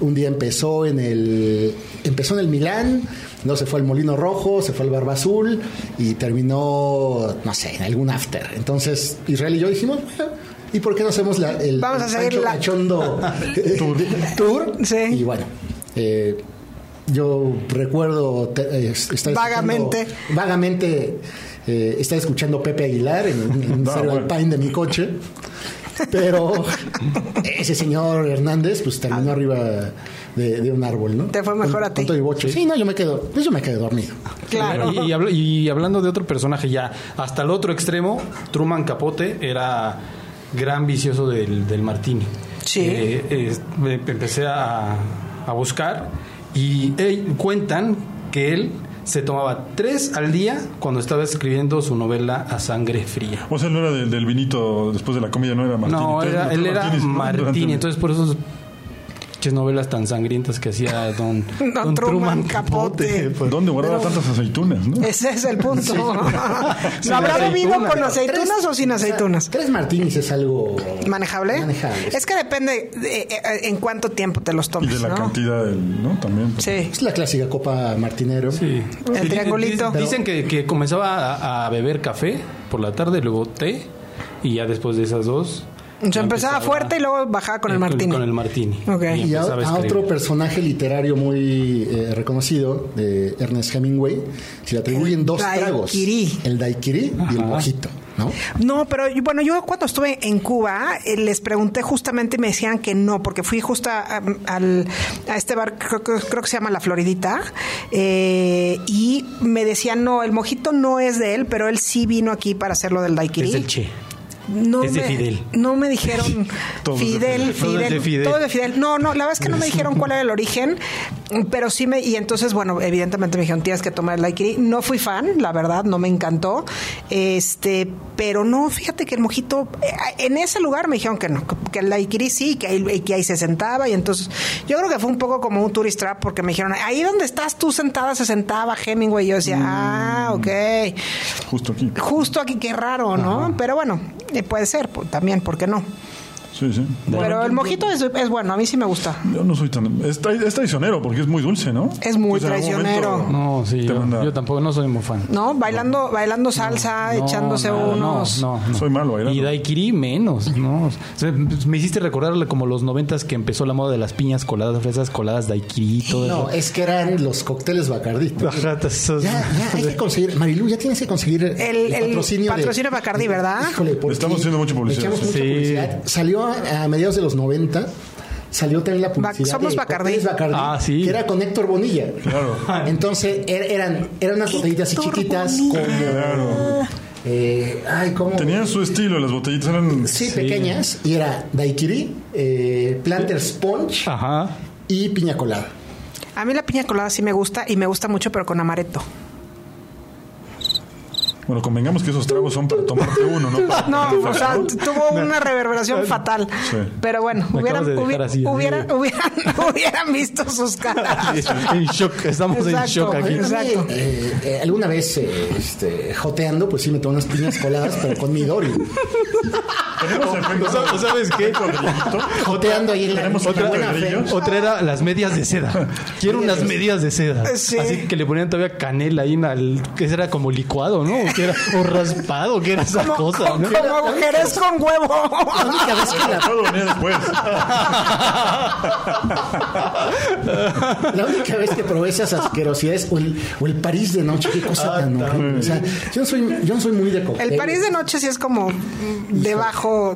Speaker 4: un día empezó en el empezó en el Milán, luego se fue al Molino Rojo, se fue al Barba Azul y terminó, no sé, en algún after. Entonces, Israel y yo dijimos, "Bueno, ¿y por qué no hacemos la, el,
Speaker 2: Vamos a
Speaker 4: el
Speaker 2: seguir
Speaker 4: Pancho
Speaker 2: la-
Speaker 4: Cachondo tour? tour?
Speaker 2: Sí.
Speaker 4: Y bueno, eh, yo recuerdo te- eh, estar
Speaker 2: Vagamente.
Speaker 4: escuchando- vagamente eh, estar escuchando Pepe Aguilar en, en Stereo
Speaker 1: bueno.
Speaker 4: Alpine de mi coche. Pero ese señor Hernández pues terminó arriba de, de un árbol, ¿no?
Speaker 2: Te fue mejor
Speaker 4: Con-
Speaker 2: a ti.
Speaker 4: con bocho. Sí, no, yo me quedo, pues yo me quedé dormido.
Speaker 2: Claro.
Speaker 3: Y, y habl- y hablando de otro personaje ya, hasta el otro extremo, Truman Capote era gran vicioso del, del martini.
Speaker 2: Sí.
Speaker 3: Eh, eh, empecé a, a buscar y eh, cuentan que él se tomaba tres al día cuando estaba escribiendo su novela A Sangre Fría.
Speaker 1: O sea, no era del, del vinito después de la comida, no era Martini.
Speaker 3: No, era- él era Martini,
Speaker 1: el-
Speaker 3: entonces por eso pinches novelas tan sangrientas que hacía don,
Speaker 2: Don Truman Capote.
Speaker 3: pues.
Speaker 1: ¿Dónde guardaba
Speaker 2: Pero-
Speaker 1: tantas aceitunas, no?
Speaker 2: Ese es el punto. ¿Lo habrá bebido con aceitunas o sin aceitunas?
Speaker 4: Tres martinis es algo
Speaker 2: ¿Manejable?
Speaker 4: manejable.
Speaker 2: Es que depende de, eh, en cuánto tiempo te los
Speaker 1: Y
Speaker 2: tomes,
Speaker 1: de la
Speaker 2: ¿no?
Speaker 1: cantidad del, ¿no? También. pues,
Speaker 2: Sí.
Speaker 4: Es la clásica copa martinero.
Speaker 3: Sí.
Speaker 2: El
Speaker 3: Sí,
Speaker 2: triangulito.
Speaker 3: di- Dicen que, que comenzaba a, a beber café por la tarde, luego té, y ya después de esas dos.
Speaker 2: Empezaba fuerte y luego bajaba con el martini.
Speaker 3: Con el martini. Y
Speaker 4: Y a, otro personaje literario muy eh, reconocido, de Ernest Hemingway, se le atribuyen
Speaker 2: El
Speaker 4: dos tragos. El daiquiri y el mojito, ¿no?
Speaker 2: No, pero bueno, yo cuando estuve en Cuba eh, les pregunté justamente y me decían que no, porque fui justo a, al, a este bar, creo, que- creo que se llama La Floridita, eh, y me decían, no, el mojito no es de él, pero él sí vino aquí para hacerlo del daiquiri.
Speaker 3: Es del Che.
Speaker 2: No
Speaker 3: Es de
Speaker 2: me,
Speaker 3: Fidel.
Speaker 2: No me dijeron Fidel,
Speaker 1: Fidel.
Speaker 3: Todo
Speaker 2: Fidel,
Speaker 3: de Fidel.
Speaker 2: No, no, la verdad es que no me dijeron cuál era el origen, pero sí me, y entonces, bueno, evidentemente me dijeron, tienes que tomar el daiquiri. No fui fan, la verdad, no me encantó. Este, pero no, fíjate que el mojito, eh, en ese lugar me dijeron que no, que el daiquiri sí, que ahí, que ahí se sentaba, y entonces, yo creo que fue un poco como un tourist trap, porque me dijeron, ahí donde estás tú sentada se sentaba Hemingway, y yo decía, ah, ok.
Speaker 1: Justo aquí.
Speaker 2: Justo aquí, qué raro, ¿no? Pero bueno, eh, puede ser, pues, también, ¿por qué no?
Speaker 1: Sí, sí.
Speaker 2: Pero el mojito es, es bueno, a mí sí me gusta.
Speaker 1: Yo no soy tan. Es, tra- es traicionero porque es muy dulce, ¿no?
Speaker 2: Es muy
Speaker 1: Entonces,
Speaker 2: traicionero.
Speaker 1: momento
Speaker 3: No, sí, yo, tampoco, no soy muy fan.
Speaker 2: ¿No? Bailando, bailando salsa,
Speaker 3: No,
Speaker 2: echándose unos.
Speaker 3: No, no, no.
Speaker 1: Soy malo bailando.
Speaker 3: Y Daiquiri menos, ¿no? O sea, me hiciste recordarle como los noventas que empezó la moda de las piñas coladas, fresas coladas, Daiquiri y todo
Speaker 4: No,
Speaker 3: eso.
Speaker 4: es que eran los cócteles Bacardí. Ya, ya hay que conseguir, Marilu, ya tienes que conseguir el,
Speaker 2: El- el
Speaker 4: patrocinio,
Speaker 2: patrocinio
Speaker 4: de,
Speaker 2: Bacardí, ¿verdad?
Speaker 4: Híjole, porque
Speaker 1: Estamos haciendo mucha publicidad,
Speaker 4: mucha
Speaker 3: Sí.
Speaker 4: publicidad. Salió a, a mediados de los 90, salió también la publicidad
Speaker 2: somos
Speaker 4: de
Speaker 2: Bacardí.
Speaker 3: Ah, sí.
Speaker 4: que era con Héctor Bonilla.
Speaker 1: Claro.
Speaker 4: Entonces er- eran, eran unas botellitas así chiquitas
Speaker 2: Bonilla.
Speaker 4: como...
Speaker 1: Claro.
Speaker 4: eh, ay, ¿cómo?
Speaker 1: Tenían su estilo, las botellitas eran.
Speaker 4: Sí, pequeñas. Y era daiquiri, eh, planter sponge
Speaker 3: Ajá.
Speaker 4: y piña colada.
Speaker 2: A mí la piña colada sí me gusta y me gusta mucho, pero con amaretto.
Speaker 1: Bueno, convengamos que esos tragos son para tomarte uno, ¿no? Para
Speaker 2: No, o sea, tuvo una reverberación fatal.
Speaker 1: Sí.
Speaker 2: Pero bueno,
Speaker 3: Me
Speaker 2: hubieran,
Speaker 3: de
Speaker 2: hubi-
Speaker 3: así,
Speaker 2: hubieran, hubieran, hubieran visto sus caras.
Speaker 3: en shock, estamos en shock aquí.
Speaker 2: Exacto.
Speaker 4: Eh, eh, alguna vez eh, este, joteando, pues sí me tomé unas piñas coladas, pero con mi Dory.
Speaker 1: Tenemos efecto.
Speaker 3: ¿sabes qué?
Speaker 4: Joteando ahí en la,
Speaker 1: Tenemos otra
Speaker 4: buena
Speaker 1: de
Speaker 4: fe.
Speaker 3: Otra era las medias de seda. Quiero unas medias de seda.
Speaker 2: Sí.
Speaker 3: Así que le ponían todavía canela ahí en el, que era como licuado, ¿no? O, que era, o raspado, que era esa
Speaker 2: Como,
Speaker 3: cosa, ¿no?
Speaker 2: como jerez con huevo.
Speaker 4: La única vez que la,
Speaker 1: Todo venía después.
Speaker 4: la única vez que probé esas asquerosidades o el, o el París de noche, qué cosa tan horrible. O sea, yo no soy, yo no soy muy de cóctel.
Speaker 2: El París de noche sí es como mm,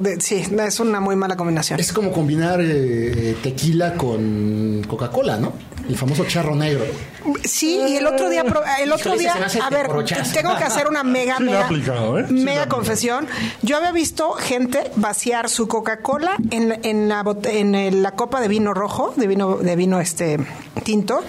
Speaker 2: de... Sí, es una muy mala combinación.
Speaker 4: Es como combinar eh, tequila con Coca-Cola, ¿no? El famoso charro negro.
Speaker 2: Sí, y el otro día, pro- el otro día, a ver, tengo que hacer una mega,
Speaker 1: Sí
Speaker 2: mega,
Speaker 1: aplicado, ¿eh?
Speaker 2: Mega confesión. Yo había visto gente vaciar su Coca-Cola en, la- en la bot- en el- la copa de vino rojo, de vino, de vino este tinto,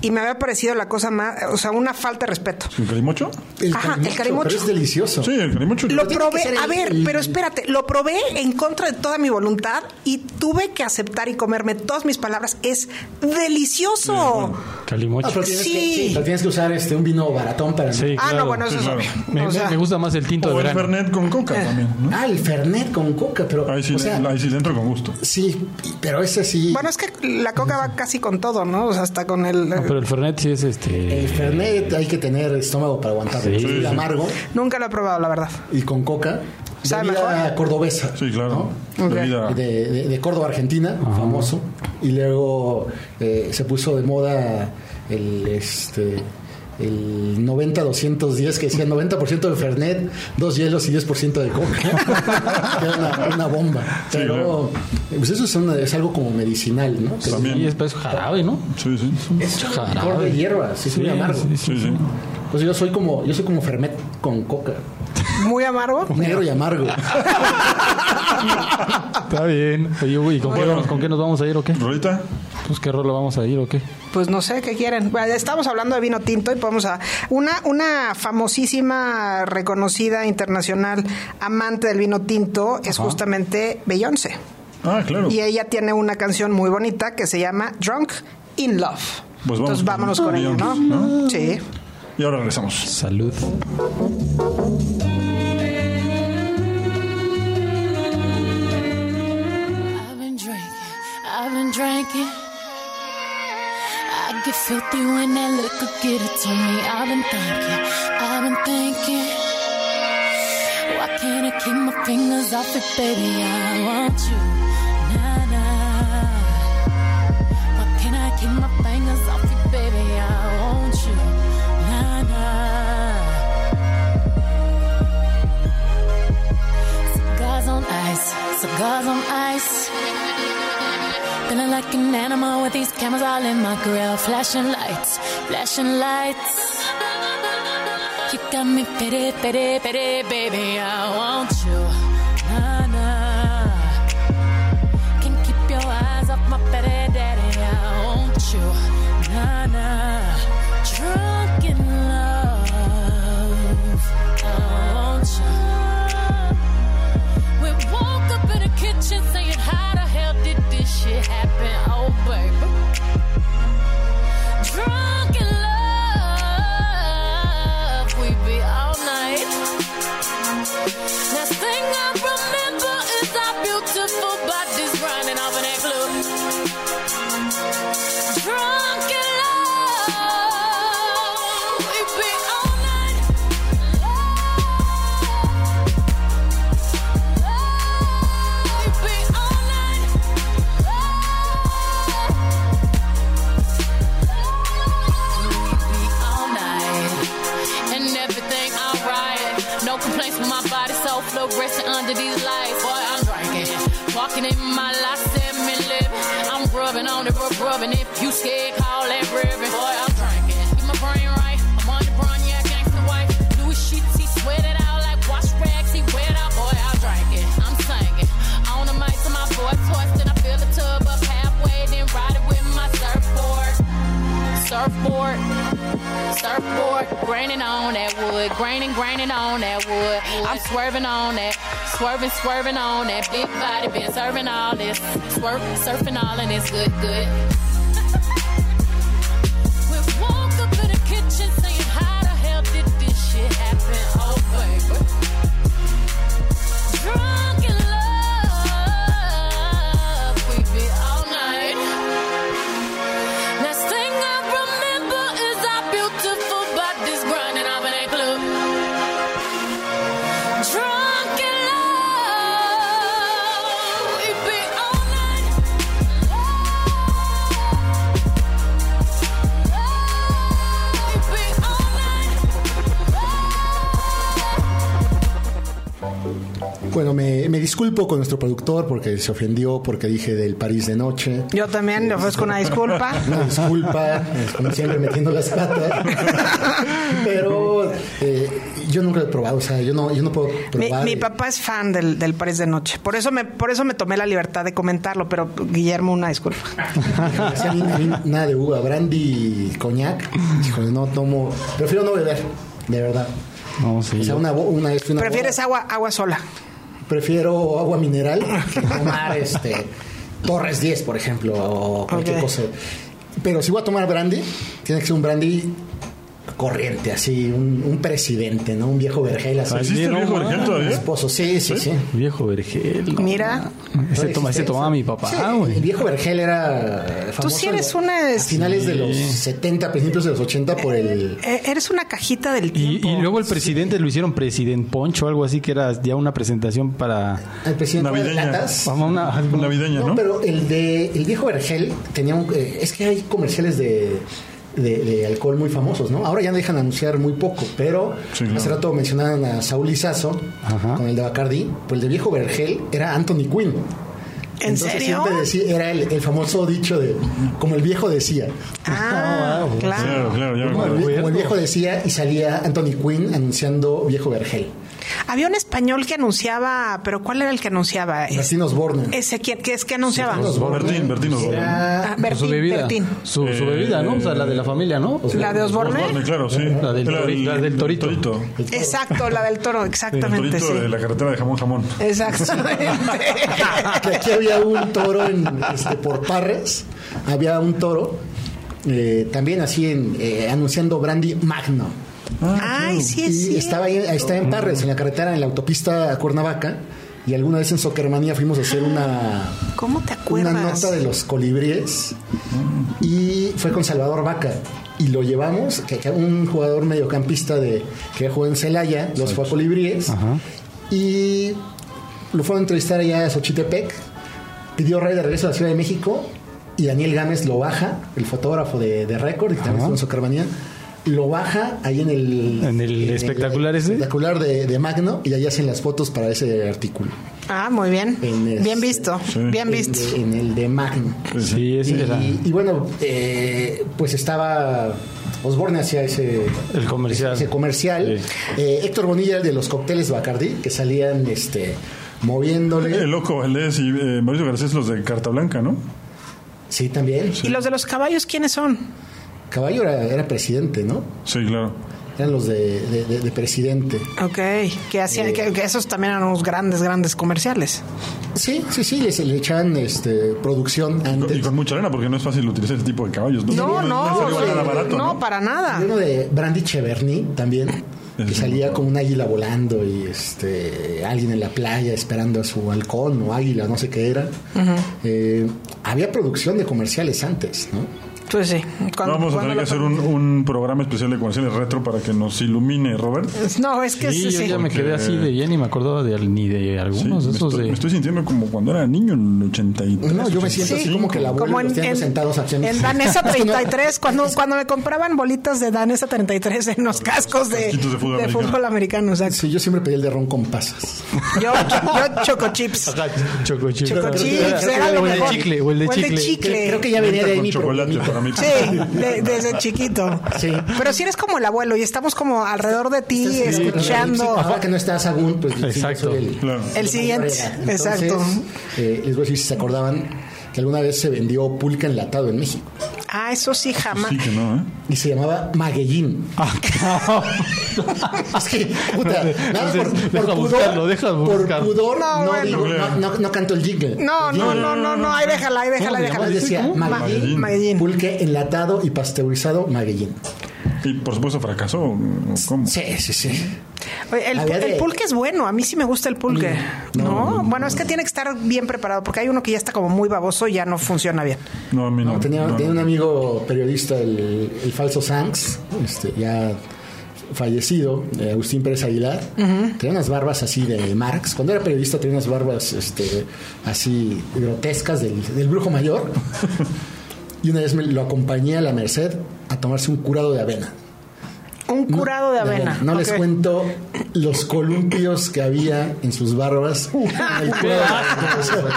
Speaker 2: y me había parecido la cosa más, o sea, una falta de respeto.
Speaker 1: ¿El calimocho?
Speaker 4: El
Speaker 2: Ajá, el calimocho.
Speaker 4: Pero es delicioso.
Speaker 1: Sí, el calimocho.
Speaker 2: Lo
Speaker 4: tiene que
Speaker 2: probé,
Speaker 4: el-
Speaker 2: a ver,
Speaker 4: el-
Speaker 2: pero espérate, lo probé en contra de toda mi voluntad y tuve que aceptar y comerme todas mis palabras. Es delicioso.
Speaker 3: Calimocho.
Speaker 4: Ah, pero tienes,
Speaker 2: Sí.
Speaker 4: que, sí, pero tienes que usar este, un vino baratón para...
Speaker 3: Sí,
Speaker 2: Ah,
Speaker 3: claro.
Speaker 2: no, bueno, eso
Speaker 1: Sí,
Speaker 2: es
Speaker 1: claro.
Speaker 2: obvio.
Speaker 3: Me,
Speaker 2: O sea,
Speaker 3: me gusta más el tinto de
Speaker 1: O el
Speaker 3: verano.
Speaker 1: Fernet con coca también, ¿no?
Speaker 4: Ah, el Fernet con coca, pero...
Speaker 1: Ahí sí,
Speaker 4: o sea,
Speaker 1: ahí sí le entro con gusto.
Speaker 4: sí, pero ese sí...
Speaker 2: Bueno, es que la coca va casi con todo, ¿no? O sea, hasta con el...
Speaker 3: No, pero el Fernet sí es este.
Speaker 4: El Fernet hay que tener estómago para aguantarlo.
Speaker 3: Sí,
Speaker 1: sí.
Speaker 4: amargo
Speaker 2: Nunca lo he probado, la verdad.
Speaker 4: y con coca.
Speaker 2: ¿Sabe mejor?
Speaker 4: cordobesa.
Speaker 1: Sí, claro.
Speaker 4: De, de- de Córdoba, Argentina, famoso. Y luego eh, se puso de moda el este el 90-210 que decía 90% de Fernet, dos hielos y 10% de coca. Que era una, una bomba.
Speaker 1: Sí,
Speaker 4: Pero
Speaker 1: claro.
Speaker 4: pues eso es, una- es algo como medicinal, ¿no? Que
Speaker 1: También.
Speaker 3: Y es pues, jarabe, ¿no?
Speaker 1: Sí, sí.
Speaker 4: Es
Speaker 3: Jarabe.
Speaker 4: de hierba, sí, es muy
Speaker 3: Sí,
Speaker 4: amargo.
Speaker 3: sí,
Speaker 1: Sí, sí.
Speaker 4: Pues yo soy como yo soy como Fernet con coca,
Speaker 2: Muy amargo.
Speaker 4: negro y amargo.
Speaker 3: Está bien. Oye, güey, ¿con, qué, vamos- ¿con qué nos vamos a ir o qué?
Speaker 1: Rolita.
Speaker 3: Pues qué rol vamos a ir o qué.
Speaker 2: Pues no sé qué quieren. Estamos hablando de vino tinto y podemos a una una famosísima, reconocida internacional amante del vino tinto es justamente Beyoncé.
Speaker 1: Ah, claro.
Speaker 2: Y ella tiene una canción muy bonita que se llama Drunk in Love.
Speaker 1: Pues vamos
Speaker 2: Entonces
Speaker 1: con
Speaker 2: vámonos con ella, ¿no?
Speaker 1: Beyoncé,
Speaker 2: Sí.
Speaker 1: Y ahora regresamos.
Speaker 3: Salud.
Speaker 6: Been drinking. I get filthy when that liquor get it to me. I've been thinking, I've been thinking. Why can't I keep my fingers off it, baby? I want you, nah nah. Why can't I keep my fingers off it, baby? I want you, nah nah. Cigars on ice, cigars on ice. Feeling like an animal with these cameras all in my grill. Flashing lights, flashing lights. You got me pity, pity, pity, baby. I want you. Rub, rubbing. If you scared, call that ribbon. Boy, I'm drinking. Keep my brain right. I'm on the brown, yeah, gangsta white. Louis sheets, he sweat it out like wash rags. He wet out, boy, I'm drinking. I'm singing. On the mic to my voice, twisted. I fill the tub up halfway, then ride it with my surfboard. Surfboard. Surfboard, graining on that wood, graining, graining on that wood. I'm swerving on that, swerving, swerving on that big body, been serving all this, swerve, surfing all and it's good, good.
Speaker 4: Disculpo con nuestro productor porque se ofendió porque dije del París de noche.
Speaker 2: Yo también le ofrezco una disculpa.
Speaker 4: Una disculpa, eh, como siempre metiendo las patas. Pero eh, yo nunca lo he probado, o sea, yo no, yo no puedo
Speaker 2: Mi,
Speaker 4: probar.
Speaker 2: mi papá es fan del, del París de Noche. Por eso me, por eso me tomé la libertad de comentarlo, pero Guillermo, una disculpa.
Speaker 4: Así a mí- a mí nada de uva, brandy, coñac. Híjole, no tomo. Prefiero no beber, de verdad.
Speaker 3: No, sí.
Speaker 4: O sea, una, una, una
Speaker 2: ¿Prefieres
Speaker 4: boda.
Speaker 2: agua, agua sola?
Speaker 4: Prefiero agua mineral que tomar este Torres 10, por ejemplo, o cualquier cosa. Pero si voy a tomar brandy, tiene que ser un brandy corriente, así, un, un presidente, ¿no? Un viejo vergel así.
Speaker 1: ¿Ah, ¿Existe el viejo. Vergel todavía?
Speaker 4: esposo, sí, sí, sí.
Speaker 3: Viejo vergel. no.
Speaker 2: Mira.
Speaker 3: Ese, toma, ese tomaba mi papá,
Speaker 4: Sí,
Speaker 3: güey.
Speaker 4: el viejo Vergel era famoso
Speaker 2: sí eres
Speaker 4: a-
Speaker 2: una-
Speaker 4: a finales de los 70, principios de los 80 por el
Speaker 2: Eh, eres una cajita del
Speaker 3: Y,
Speaker 2: tiempo.
Speaker 3: y luego el presidente lo hicieron president Poncho, algo así que era ya una presentación para
Speaker 4: el presidente de
Speaker 1: Navideña.
Speaker 4: latas.
Speaker 3: vamos, una, algo-
Speaker 1: Navideña,
Speaker 4: No,
Speaker 1: ¿no?
Speaker 4: pero el de el viejo Vergel tenía un eh, es que hay comerciales de de, de alcohol muy famosos, ¿no? Ahora ya dejan anunciar muy poco, pero
Speaker 1: Sí, claro.
Speaker 4: hace rato mencionaron a Saúl Lizazo
Speaker 3: Ajá.
Speaker 4: con el de Bacardi, pues el de viejo Vergel era Anthony Quinn.
Speaker 2: ¿En
Speaker 4: Entonces
Speaker 2: serio?
Speaker 4: siempre decía, era el, el famoso dicho de como el viejo decía.
Speaker 2: Ah, claro.
Speaker 1: Claro, claro, ya me
Speaker 4: Como el,
Speaker 1: acuerdo.
Speaker 4: vie- como el viejo decía y salía Anthony Quinn anunciando viejo Vergel.
Speaker 2: Había un español que anunciaba, pero ¿cuál era el que anunciaba? Es-
Speaker 4: Martín Osborne.
Speaker 2: Ese que, que es que anunciaba.
Speaker 1: Bertín, Bertín Osborne.
Speaker 2: Ah,
Speaker 3: su
Speaker 2: Bertín,
Speaker 3: bebida.
Speaker 2: Bertín.
Speaker 3: Su, su
Speaker 1: Eh,
Speaker 3: bebida, ¿no? O sea, la de la familia, ¿no?
Speaker 2: La de Osborne.
Speaker 1: Osborne, claro, sí.
Speaker 3: La del tori-
Speaker 1: el-
Speaker 3: la del torito.
Speaker 2: Exacto, la del toro,
Speaker 1: El
Speaker 2: exactamente,
Speaker 1: torito
Speaker 2: sí.
Speaker 1: de la carretera de jamón jamón.
Speaker 2: Exactamente.
Speaker 4: que aquí había un toro en, este, por Parres, había un toro eh, también así en, eh, anunciando Brandy Magno.
Speaker 2: Ay, sí, es
Speaker 4: Y
Speaker 2: cierto.
Speaker 4: estaba ahí, ahí está en Parres, en la carretera, en la autopista a Cuernavaca. Y alguna vez en Soquermanía fuimos a hacer una,
Speaker 2: ¿Cómo te
Speaker 4: una
Speaker 2: acuerdas?
Speaker 4: nota de los colibríes. Y fue con Salvador Vaca. Y lo llevamos, que, que un jugador mediocampista de, que jugó en Celaya, los fue a colibríes.
Speaker 3: Ajá.
Speaker 4: Y lo fueron a entrevistar allá a Xochitepec. Pidió rey de regreso a la Ciudad de México. Y Daniel Gámez lo baja, el fotógrafo de, de Record, que también estuvo en Socarmanía. Lo baja ahí en el,
Speaker 3: ¿En el espectacular ese?
Speaker 4: espectacular de, de Magno y ahí hacen las fotos para ese artículo.
Speaker 2: Ah, muy bien.
Speaker 4: En este-
Speaker 2: Bien visto. Bien
Speaker 4: En,
Speaker 2: visto.
Speaker 4: de- en el de Magno.
Speaker 3: Sí, ese era
Speaker 4: Y, y bueno, eh, pues estaba Osborne hacía ese
Speaker 3: el comercial.
Speaker 4: ese comercial.
Speaker 3: Sí.
Speaker 4: Eh, Héctor Bonilla, el de los cócteles Bacardi, que salían este moviéndole.
Speaker 1: El loco Valdés y eh, Mauricio Garcés, los de Carta Blanca, ¿no?
Speaker 4: Sí, también.
Speaker 2: ¿Y los de los caballos quiénes son?
Speaker 4: Caballo era, era presidente, ¿no?
Speaker 1: Sí, claro.
Speaker 4: Eran los de, de- de- de presidente.
Speaker 2: Ok, que hacían, que, que esos también eran unos grandes, grandes comerciales.
Speaker 4: Sí, sí, sí, les, le echaban este, producción
Speaker 1: Y
Speaker 4: antes.
Speaker 1: con mucha lana, porque no es fácil utilizar ese tipo de caballos.
Speaker 2: No, no,
Speaker 1: nada barato,
Speaker 2: no,
Speaker 1: ¿no?
Speaker 2: para nada.
Speaker 4: Y uno de Brandy Cheverny también, que salía como un águila volando y este alguien en la playa esperando a su halcón o águila, no sé qué era. Eh, había producción de comerciales antes, ¿no?
Speaker 2: Pues sí. Cuando-
Speaker 1: Vamos a tener que hacer un, un programa especial de comerciales retro para que nos ilumine, Robert.
Speaker 2: No, es que
Speaker 3: Sí,
Speaker 2: sí,
Speaker 3: yo
Speaker 2: sí.
Speaker 3: ya me quedé así de ya ni me acordaba de, ni de
Speaker 1: Sí,
Speaker 3: algunos de
Speaker 1: me,
Speaker 3: esos
Speaker 1: estoy,
Speaker 3: de...
Speaker 1: me estoy sintiendo como cuando era niño en el 83.
Speaker 4: No, yo me siento así como que la abuela
Speaker 2: Como
Speaker 4: y los
Speaker 2: en, en-
Speaker 4: sentados aquí
Speaker 2: en Danesa 33, cuando, cuando me compraban bolitas de Danesa 33 en los cascos de,
Speaker 1: de fútbol americano.
Speaker 2: fútbol americano. exacto.
Speaker 4: Sí, yo siempre pedí el de ron con pasas.
Speaker 2: Yo, yo choco chips.
Speaker 3: Choco chips.
Speaker 2: Choco chips,
Speaker 3: era-
Speaker 2: era lo
Speaker 3: o el de chicle, o el de chicle.
Speaker 4: Creo que ya venía de ahí mi
Speaker 1: chocolate. Para mí.
Speaker 2: Sí, de- desde chiquito.
Speaker 4: Sí.
Speaker 2: Pero si eres como el abuelo y estamos como alrededor de ti
Speaker 4: Sí,
Speaker 2: escuchando.
Speaker 4: Ahora que no está Sagún, pues sí,
Speaker 3: Exacto.
Speaker 4: el,
Speaker 1: Claro.
Speaker 2: El siguiente,
Speaker 4: Entonces,
Speaker 2: exacto.
Speaker 4: eh, les voy a decir si se acordaban que alguna vez se vendió pulca enlatado en México
Speaker 2: Ah, eso sí, jamás.
Speaker 1: Sí que no, ¿eh?
Speaker 4: y se llamaba magueyín.
Speaker 3: Ah,
Speaker 4: Es que, puta, nada, por,
Speaker 3: Deja
Speaker 4: por pudor,
Speaker 3: buscarlo, deja
Speaker 4: por
Speaker 3: buscarlo.
Speaker 4: pudor
Speaker 2: No,
Speaker 4: no,
Speaker 2: bueno.
Speaker 4: digo, no, no, no canto el jingle.
Speaker 2: No, no, no, no, no, ahí déjala, ahí déjala,
Speaker 3: ¿Cómo se
Speaker 2: déjala.
Speaker 4: Decía
Speaker 2: Ma-
Speaker 4: magueyín,
Speaker 2: Magueyín.
Speaker 4: pulque enlatado y pasteurizado magueyín.
Speaker 1: Y por supuesto fracasó. ¿Cómo?
Speaker 4: Sí, sí, sí.
Speaker 2: Oye, El,
Speaker 4: de-
Speaker 2: pulque es bueno, a mí sí me gusta el pulque. No, bueno, es que tiene que estar bien preparado porque hay uno que ya está como muy baboso y ya no funciona bien.
Speaker 1: No, a mí no.
Speaker 4: No, tenía,
Speaker 1: no,
Speaker 4: tenía
Speaker 1: no.
Speaker 4: un amigo periodista, el, el falso Sanks, este, ya fallecido, eh, Agustín Pérez Aguilar. Tenía unas barbas así de Marx. Cuando era periodista tenía unas barbas este, así grotescas del, del brujo mayor. y una vez me lo acompañé a la Merced a tomarse un curado de avena.
Speaker 2: Un curado de avena.
Speaker 4: No les cuento los columpios que había en sus barbas. El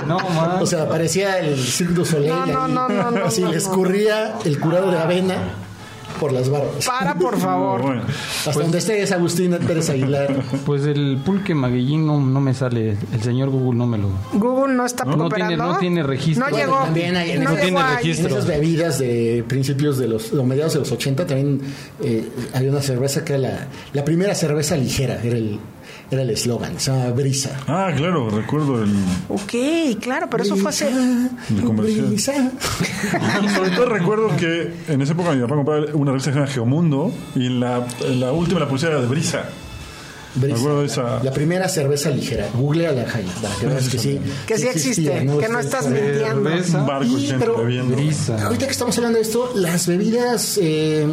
Speaker 3: No, man.
Speaker 4: o sea, parecía el Cirque du Soleil.
Speaker 2: No, no, no, no, no,
Speaker 4: Así
Speaker 2: no,
Speaker 4: le escurría el curado de avena por las barbas.
Speaker 2: Para, por favor.
Speaker 1: Bueno,
Speaker 4: Hasta donde esté es Agustín Pérez Aguilar.
Speaker 3: Pues el pulque maguellín no, no me sale. El señor Google no me lo...
Speaker 2: Google no está
Speaker 3: No
Speaker 2: cooperando.
Speaker 3: tiene- no tiene registro.
Speaker 2: No
Speaker 3: Bueno,
Speaker 2: llegó.
Speaker 4: también hay-
Speaker 2: no
Speaker 3: no tiene
Speaker 2: ahí.
Speaker 4: En
Speaker 3: registro.
Speaker 4: esas bebidas de principios de los, o mediados de los 80 también eh, había una cerveza que era la, la primera cerveza ligera, era el era el eslogan, se llama Brisa.
Speaker 1: Ah, claro, recuerdo el,
Speaker 2: Ok, claro, pero eso fue hace.
Speaker 1: el comercial.
Speaker 4: Brisa.
Speaker 1: Todo recuerdo que en esa época mi papá compraba una revista que se llama Geomundo y en la, en la última la pulsera era de brisa.
Speaker 4: Brisa.
Speaker 1: Me acuerdo de esa-
Speaker 4: La primera cerveza ligera. Google a la Jaime, para que veas que sí.
Speaker 2: Que sí
Speaker 4: existía,
Speaker 2: existe, que no estás mintiendo.
Speaker 3: Cerveza.
Speaker 1: Un barco
Speaker 4: Y,
Speaker 1: gente
Speaker 4: pero-
Speaker 1: bebiendo.
Speaker 3: Brisa.
Speaker 4: Ahorita que estamos hablando de esto, las bebidas, eh,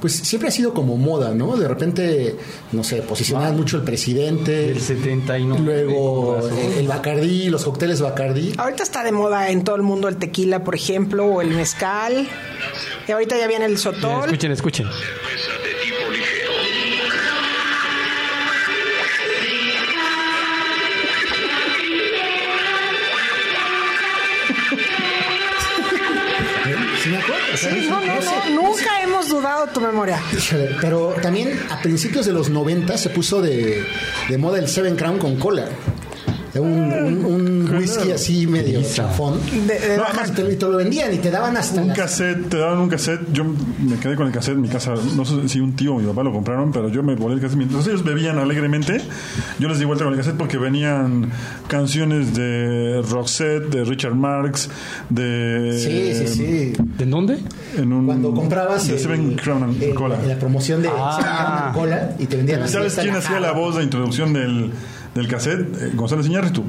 Speaker 4: pues siempre ha sido como moda, ¿no? De repente, no sé, posicionaban mucho el presidente.
Speaker 3: El 79.
Speaker 4: Luego el, el Bacardí, los cócteles Bacardí.
Speaker 2: Ahorita está de moda en todo el mundo el tequila, por ejemplo, o el mezcal. Y ahorita ya viene el
Speaker 3: Mira,
Speaker 2: sotol.
Speaker 3: escuchen, escuchen.
Speaker 4: ¿Sí me acuerdo? O sea,
Speaker 2: Sí, no, no,
Speaker 4: no sé.
Speaker 2: no, nunca hemos dudado tu memoria.
Speaker 4: Híjole, Pero también a principios de los 90 se puso de, de moda el Seven Crown con cola. Un, un- un whisky así medio chafón.
Speaker 2: De-
Speaker 1: No,
Speaker 4: Y te, y te lo vendían y te daban hasta
Speaker 1: Un
Speaker 4: las-
Speaker 1: cassette, te daban un cassette. Yo me quedé con el cassette en mi casa. No sé si un tío o mi papá lo compraron, pero yo me volé el cassette. Mientras ellos bebían alegremente, yo les di vuelta con el cassette porque venían canciones de Roxette, de Richard Marx, de.
Speaker 4: Sí, sí, sí.
Speaker 3: ¿De dónde?
Speaker 1: En un,
Speaker 4: Cuando comprabas
Speaker 1: de
Speaker 4: el-
Speaker 1: Seven Crown and
Speaker 4: el-
Speaker 1: Cola.
Speaker 4: la promoción de
Speaker 3: Ah.
Speaker 4: Seven Crown and Cola y te vendían
Speaker 1: ¿Sabes quién hacía la voz de introducción del, del cassette? Eh, González Iñárritu.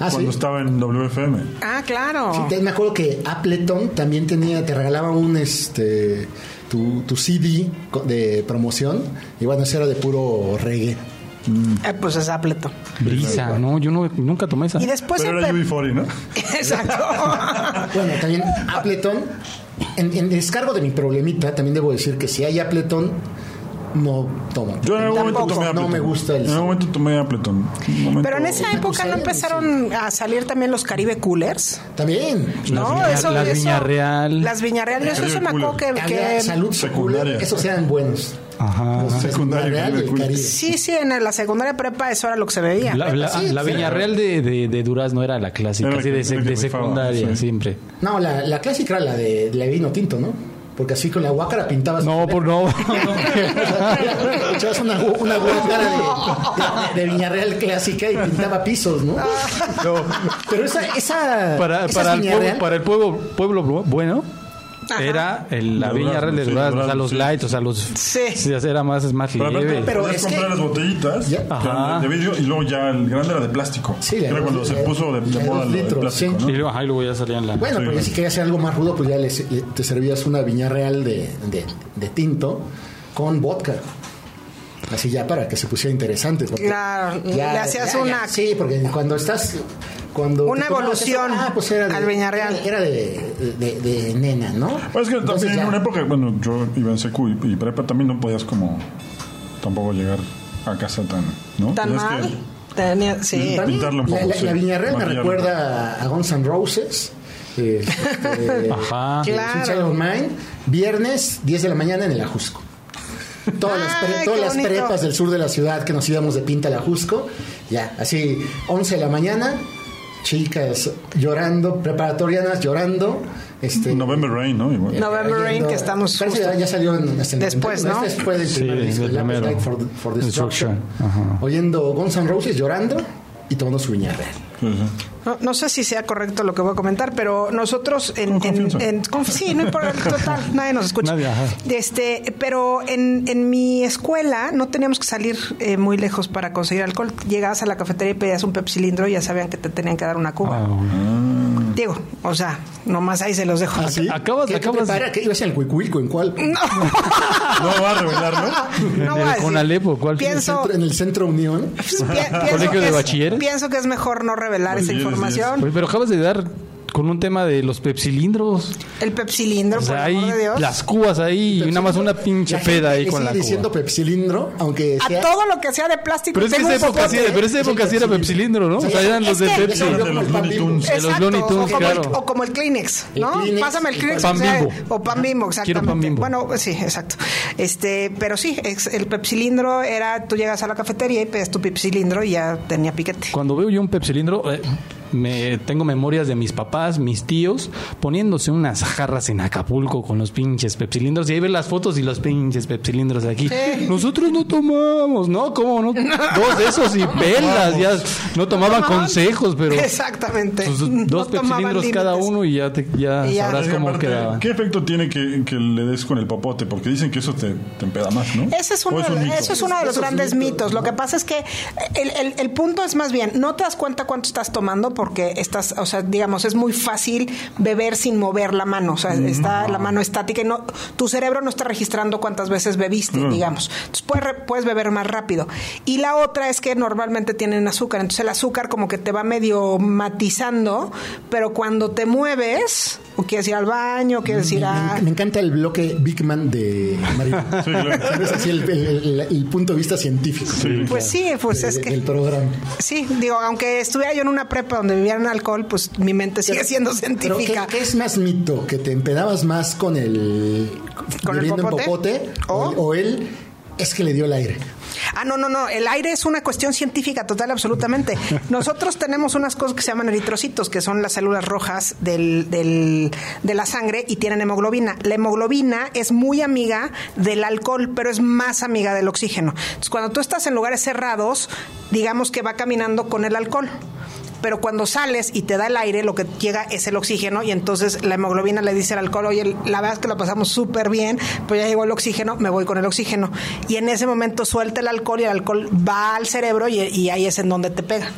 Speaker 4: Ah,
Speaker 1: cuando
Speaker 4: ¿sí?
Speaker 1: estaba en WFM.
Speaker 2: Ah, claro.
Speaker 4: Sí, te- me acuerdo que Appleton también tenía, te regalaba un este tu, tu CD de promoción y bueno, ese era de puro reggae.
Speaker 2: Eh, pues es Appleton.
Speaker 3: Brisa. No, yo no, nunca tomé esa.
Speaker 2: Y después
Speaker 1: Pero era
Speaker 2: empe-
Speaker 1: UB40, ¿no?
Speaker 2: Exacto.
Speaker 4: Bueno, también Appleton, en, en descargo de mi problemita, también debo decir que si hay Appleton, no tomo.
Speaker 1: Yo en algún momento
Speaker 4: Tampoco,
Speaker 1: tomé
Speaker 4: No
Speaker 1: Appleton.
Speaker 4: me gusta el...
Speaker 1: En algún momento tomé Appleton. Momento-
Speaker 2: Pero en esa época no empezaron a salir también los Caribe Coolers.
Speaker 4: También.
Speaker 2: No,
Speaker 3: Viña-
Speaker 2: eso,
Speaker 3: las
Speaker 2: eso-
Speaker 3: Viñarreal.
Speaker 2: Las Viñarreal, eso se me acuerdo que, que-
Speaker 4: salud
Speaker 1: Secundaria.
Speaker 4: Esos eran buenos.
Speaker 3: Ajá.
Speaker 4: Los
Speaker 1: Secundaria.
Speaker 2: Sí, sí, en la secundaria prepa eso era lo que se bebía.
Speaker 3: La, la,
Speaker 4: Sí,
Speaker 3: la
Speaker 4: sí.
Speaker 3: Villarreal de, de, de Durazno era la clásica,
Speaker 1: Era la
Speaker 3: así de,
Speaker 1: la
Speaker 3: de secundaria,
Speaker 1: sí.
Speaker 3: siempre.
Speaker 4: No, la, la clásica era la de, la de vino tinto, ¿no? Porque así con la guácara pintabas...
Speaker 3: No, por no.
Speaker 4: Echabas una, una guácara de, de, de Viñarreal clásica y pintaba pisos, ¿no? Pero esa... esa
Speaker 3: para, para, el pueblo, para el pueblo, pueblo bu- bueno, era el, la
Speaker 1: De
Speaker 3: viña
Speaker 1: durazno,
Speaker 3: real de
Speaker 1: sí,
Speaker 3: durazno, o sea, los
Speaker 1: sí.
Speaker 3: lights, o sea, los...
Speaker 2: Sí.
Speaker 3: era más, es más
Speaker 1: Pero
Speaker 3: leve.
Speaker 4: Pero es que-
Speaker 1: comprar las botellitas
Speaker 4: Ya.
Speaker 1: que eran
Speaker 3: Ajá.
Speaker 1: de vidrio y luego ya el grande era de plástico.
Speaker 4: Sí,
Speaker 1: Que
Speaker 4: de
Speaker 1: era cuando se
Speaker 4: de-
Speaker 1: puso de, de
Speaker 4: de
Speaker 1: moda
Speaker 4: litros,
Speaker 1: plástico,
Speaker 4: sí.
Speaker 1: ¿no?
Speaker 3: Y luego, ajá, y luego ya salían la...
Speaker 4: Bueno,
Speaker 1: Sí,
Speaker 4: pero ya si querías hacer algo más rudo, pues ya les- le- te servías una viña real de, de, de tinto con vodka. Así ya para que se pusiera interesante. porque
Speaker 2: Claro, le hacías una-
Speaker 4: sí, porque cuando estás. Cuando
Speaker 2: Una evolución
Speaker 4: ah, pues era de-
Speaker 2: al Viñarreal.
Speaker 4: Era, era de, de, de nena, ¿no?
Speaker 1: Pues es que
Speaker 4: Entonces
Speaker 1: también
Speaker 4: ya-
Speaker 1: en una época, bueno, yo iba en secu y, y prepa también no podías como tampoco llegar a casa tan, ¿no?
Speaker 2: ¿Tan mal?
Speaker 1: que-
Speaker 2: Tenía, sí.
Speaker 1: También- pintarlo un
Speaker 4: la,
Speaker 1: poco,
Speaker 4: la,
Speaker 1: sí.
Speaker 4: la Viñarreal me recuerda a Guns N' Roses. eh, este,
Speaker 3: Ajá.
Speaker 2: Claro.
Speaker 4: Mine, viernes, 10 de la mañana en el Ajusco. Todas, las, pre- todas las prepas del sur de la ciudad que nos íbamos de pinta al Ajusco, ya, así, 11 de la mañana, chicas llorando, preparatorianas llorando. Este,
Speaker 1: November Rain, ¿no? Igual.
Speaker 2: November Rain,
Speaker 4: oyendo-
Speaker 2: que estamos justo-
Speaker 4: ya, ya salió en, hasta el
Speaker 2: Después,
Speaker 4: 91,
Speaker 2: ¿no?
Speaker 4: Este fue del
Speaker 3: Sí,
Speaker 4: primer disco, for, for Destruction.
Speaker 3: Destruction.
Speaker 4: Oyendo Guns N' Roses llorando y tomando su viña
Speaker 2: No, no sé si sea correcto lo que voy a comentar, pero nosotros en, en- en- sí, no importa, total, nadie nos escucha.
Speaker 3: Nadie.
Speaker 2: Este, pero en, en mi escuela no teníamos que salir eh, muy lejos para conseguir alcohol. Llegabas a la cafetería y pedías un pepsilindro y ya sabían que te tenían que dar una cuba.
Speaker 3: Ah, güey.
Speaker 2: Digo, o sea, nomás ahí se los dejo.
Speaker 4: ¿Ah, sí?
Speaker 3: Acabas-
Speaker 4: ¿Qué,
Speaker 3: acabas-
Speaker 4: ¿Qué prepara? ¿Qué ibas al Cuicuilco? ¿En cuál?
Speaker 1: No va a revelar, ¿no?
Speaker 2: No
Speaker 3: ¿En el
Speaker 2: decir.
Speaker 3: Conalep o cuál?
Speaker 4: ¿En el
Speaker 2: Pienso,
Speaker 4: centro, en el centro Unión?
Speaker 2: pi- pienso
Speaker 3: ¿Colegio de
Speaker 2: es-
Speaker 3: bachilleres?
Speaker 2: Pienso que es mejor no revelar esa información.
Speaker 3: Oye, pero acabas de dar con un tema de los pepsilindros.
Speaker 2: El pepsilindro,
Speaker 3: O
Speaker 2: por el amor de Dios.
Speaker 3: las cubas ahí y nada más una pinche
Speaker 4: La
Speaker 3: peda ahí con la
Speaker 4: diciendo
Speaker 3: cuba.
Speaker 4: pepsilindro, aunque
Speaker 2: A
Speaker 4: sea...
Speaker 2: todo lo que sea de plástico.
Speaker 3: Pero es que esa época sí, pero esa época sí era pepsilindro, ¿no? O sea, eran los de Pepsi.
Speaker 1: De los Looney Tunes.
Speaker 3: De los Looney Tunes,
Speaker 2: o como,
Speaker 3: claro.
Speaker 2: el, o como el Kleenex,
Speaker 4: El
Speaker 2: ¿no?
Speaker 4: Kleenex
Speaker 2: Pásame el Kleenex.
Speaker 3: Pan
Speaker 2: o sea,
Speaker 3: Bimbo.
Speaker 2: O pan bimbo,
Speaker 3: Quiero
Speaker 2: exactamente.
Speaker 3: Pan Bimbo.
Speaker 2: Bueno, sí, exacto. Este, pero sí, ex- el pepsilindro era, tú llegas a la cafetería y pedías tu pepsilindro y ya tenía piquete.
Speaker 3: Cuando veo yo un pepsilindro, eh, me tengo memorias de mis papás, mis tíos, poniéndose unas jarras en Acapulco con los pinches pepsilindros. Y ahí ves las fotos y los pinches pepsilindros aquí.
Speaker 2: Sí.
Speaker 3: Nosotros no tomamos, ¿no? ¿Cómo no? Dos de esos y pelas, ya no tomaban consejos, pero
Speaker 2: Exactamente. No
Speaker 3: dos pepsilindros cada uno y ya, te, ya,
Speaker 2: Y ya.
Speaker 3: sabrás cómo
Speaker 1: aparte,
Speaker 3: quedaba.
Speaker 1: ¿Qué efecto tiene que, que le des con el popote? Porque dicen que eso te, te empeda más, ¿no?
Speaker 2: Ese es uno,
Speaker 1: ¿O es un
Speaker 2: eso es uno de los grandes
Speaker 4: mitos,
Speaker 2: mitos. Lo que pasa es que el, el- el punto es más bien, no te das cuenta cuánto estás tomando porque estás, o sea, digamos, es muy fácil beber sin mover la mano. O sea, está la mano estática y no, tu cerebro no está registrando cuántas veces bebiste,
Speaker 1: Mm.
Speaker 2: digamos. Entonces puedes, beber más rápido. Y la otra es que normalmente tienen azúcar. Entonces el azúcar como que te va medio matizando, pero cuando te mueves, o quieres ir al baño, o quieres ir
Speaker 4: Me,
Speaker 2: a...
Speaker 4: me- me encanta el bloque Big Man de María.
Speaker 1: Sí, claro.
Speaker 4: Es así el, el- el- el punto de vista científico.
Speaker 2: Pues sí, pues
Speaker 4: de-
Speaker 2: es que...
Speaker 4: Del programa.
Speaker 2: Sí, digo, aunque estuviera yo en una prepa donde vivieran alcohol, pues mi mente sigue siendo científica.
Speaker 4: ¿qué, qué es más mito? ¿Que te empedabas más con el...
Speaker 2: ¿Con el
Speaker 4: bebiendo en
Speaker 2: popote?
Speaker 4: popote?
Speaker 2: ¿O?
Speaker 4: O, o él es que le dio el aire.
Speaker 2: Ah, no, no, no. El aire es una cuestión científica total, absolutamente. Nosotros tenemos unas cosas que se llaman eritrocitos, que son las células rojas del, del- de la sangre y tienen hemoglobina. La hemoglobina es muy amiga del alcohol, pero es más amiga del oxígeno. Entonces, cuando tú estás en lugares cerrados, digamos que va caminando con el alcohol. Pero cuando sales y te da el aire, lo que llega es el oxígeno y entonces la hemoglobina le dice al alcohol, oye, la verdad es que la pasamos súper bien, pues ya llegó el oxígeno, me voy con el oxígeno. Y en ese momento suelta el alcohol y el alcohol va al cerebro y, y ahí es en donde te pega.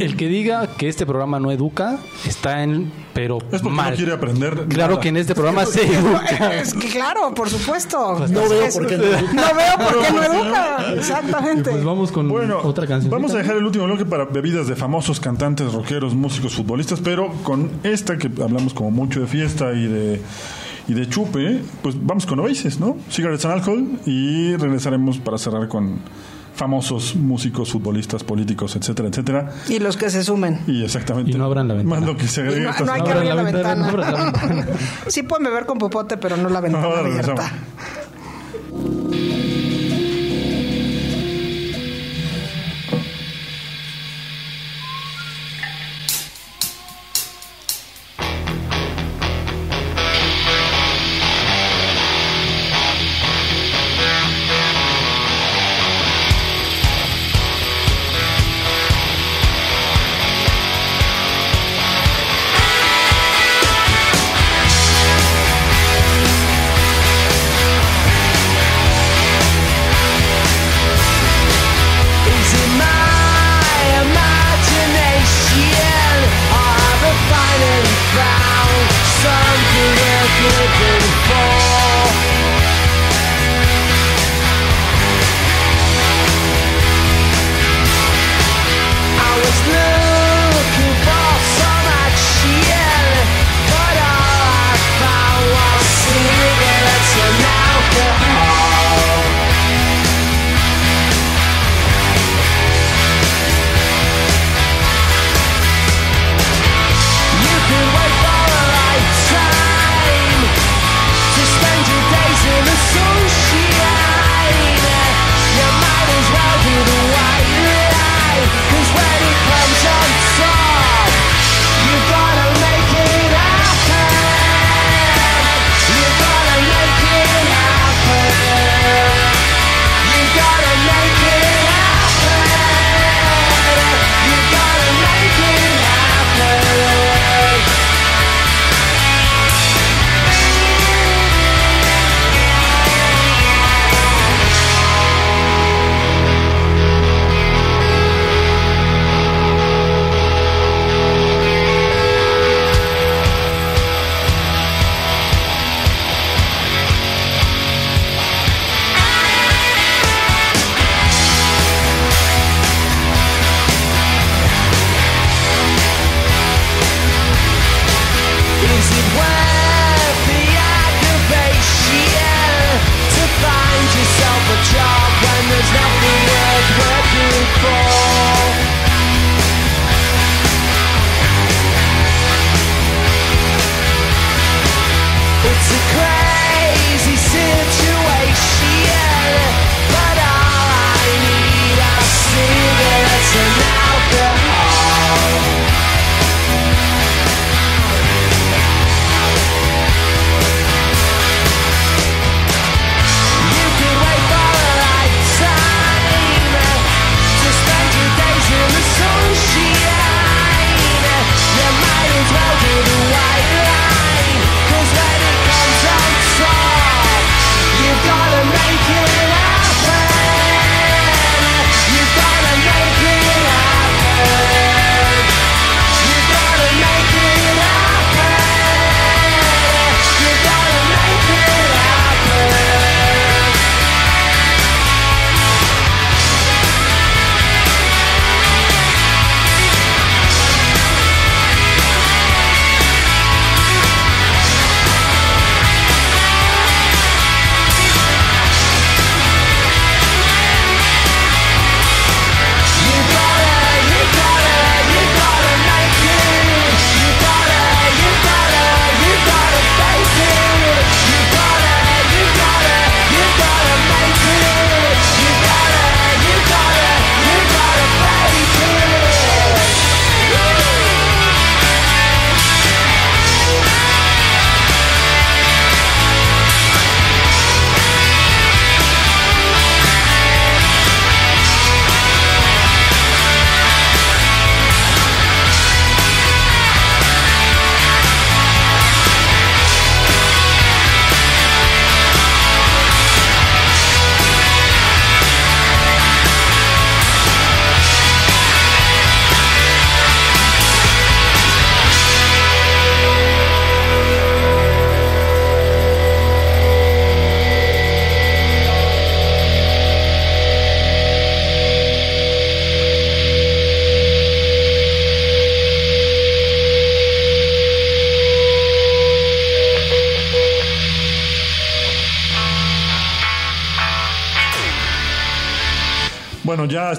Speaker 3: El que diga que este programa no educa está en, pero
Speaker 1: Es porque
Speaker 3: mal.
Speaker 1: no quiere aprender.
Speaker 3: Claro
Speaker 1: nada.
Speaker 3: que en este programa se educa.
Speaker 2: Es que claro, por supuesto.
Speaker 4: No veo por qué no.
Speaker 2: No veo por qué no educa. Exactamente.
Speaker 3: Pues vamos con
Speaker 1: Bueno,
Speaker 3: otra canción.
Speaker 1: vamos a dejar el último bloque para bebidas de famosos cantantes, rockeros, músicos, futbolistas, pero con esta que hablamos como mucho de fiesta y de y de chupe, pues vamos con Oasis, ¿no? Cigarettes and Alcohol y regresaremos para cerrar con famosos músicos, futbolistas, políticos, etcétera, etcétera.
Speaker 2: Y los que se sumen.
Speaker 1: Y exactamente.
Speaker 3: Y no abran la ventana.
Speaker 1: Más lo que se agregue
Speaker 2: Y no- no hay que abrir la ventana.
Speaker 3: no abran la ventana.
Speaker 2: Sí pueden beber con popote, pero no la ventana
Speaker 1: Ahora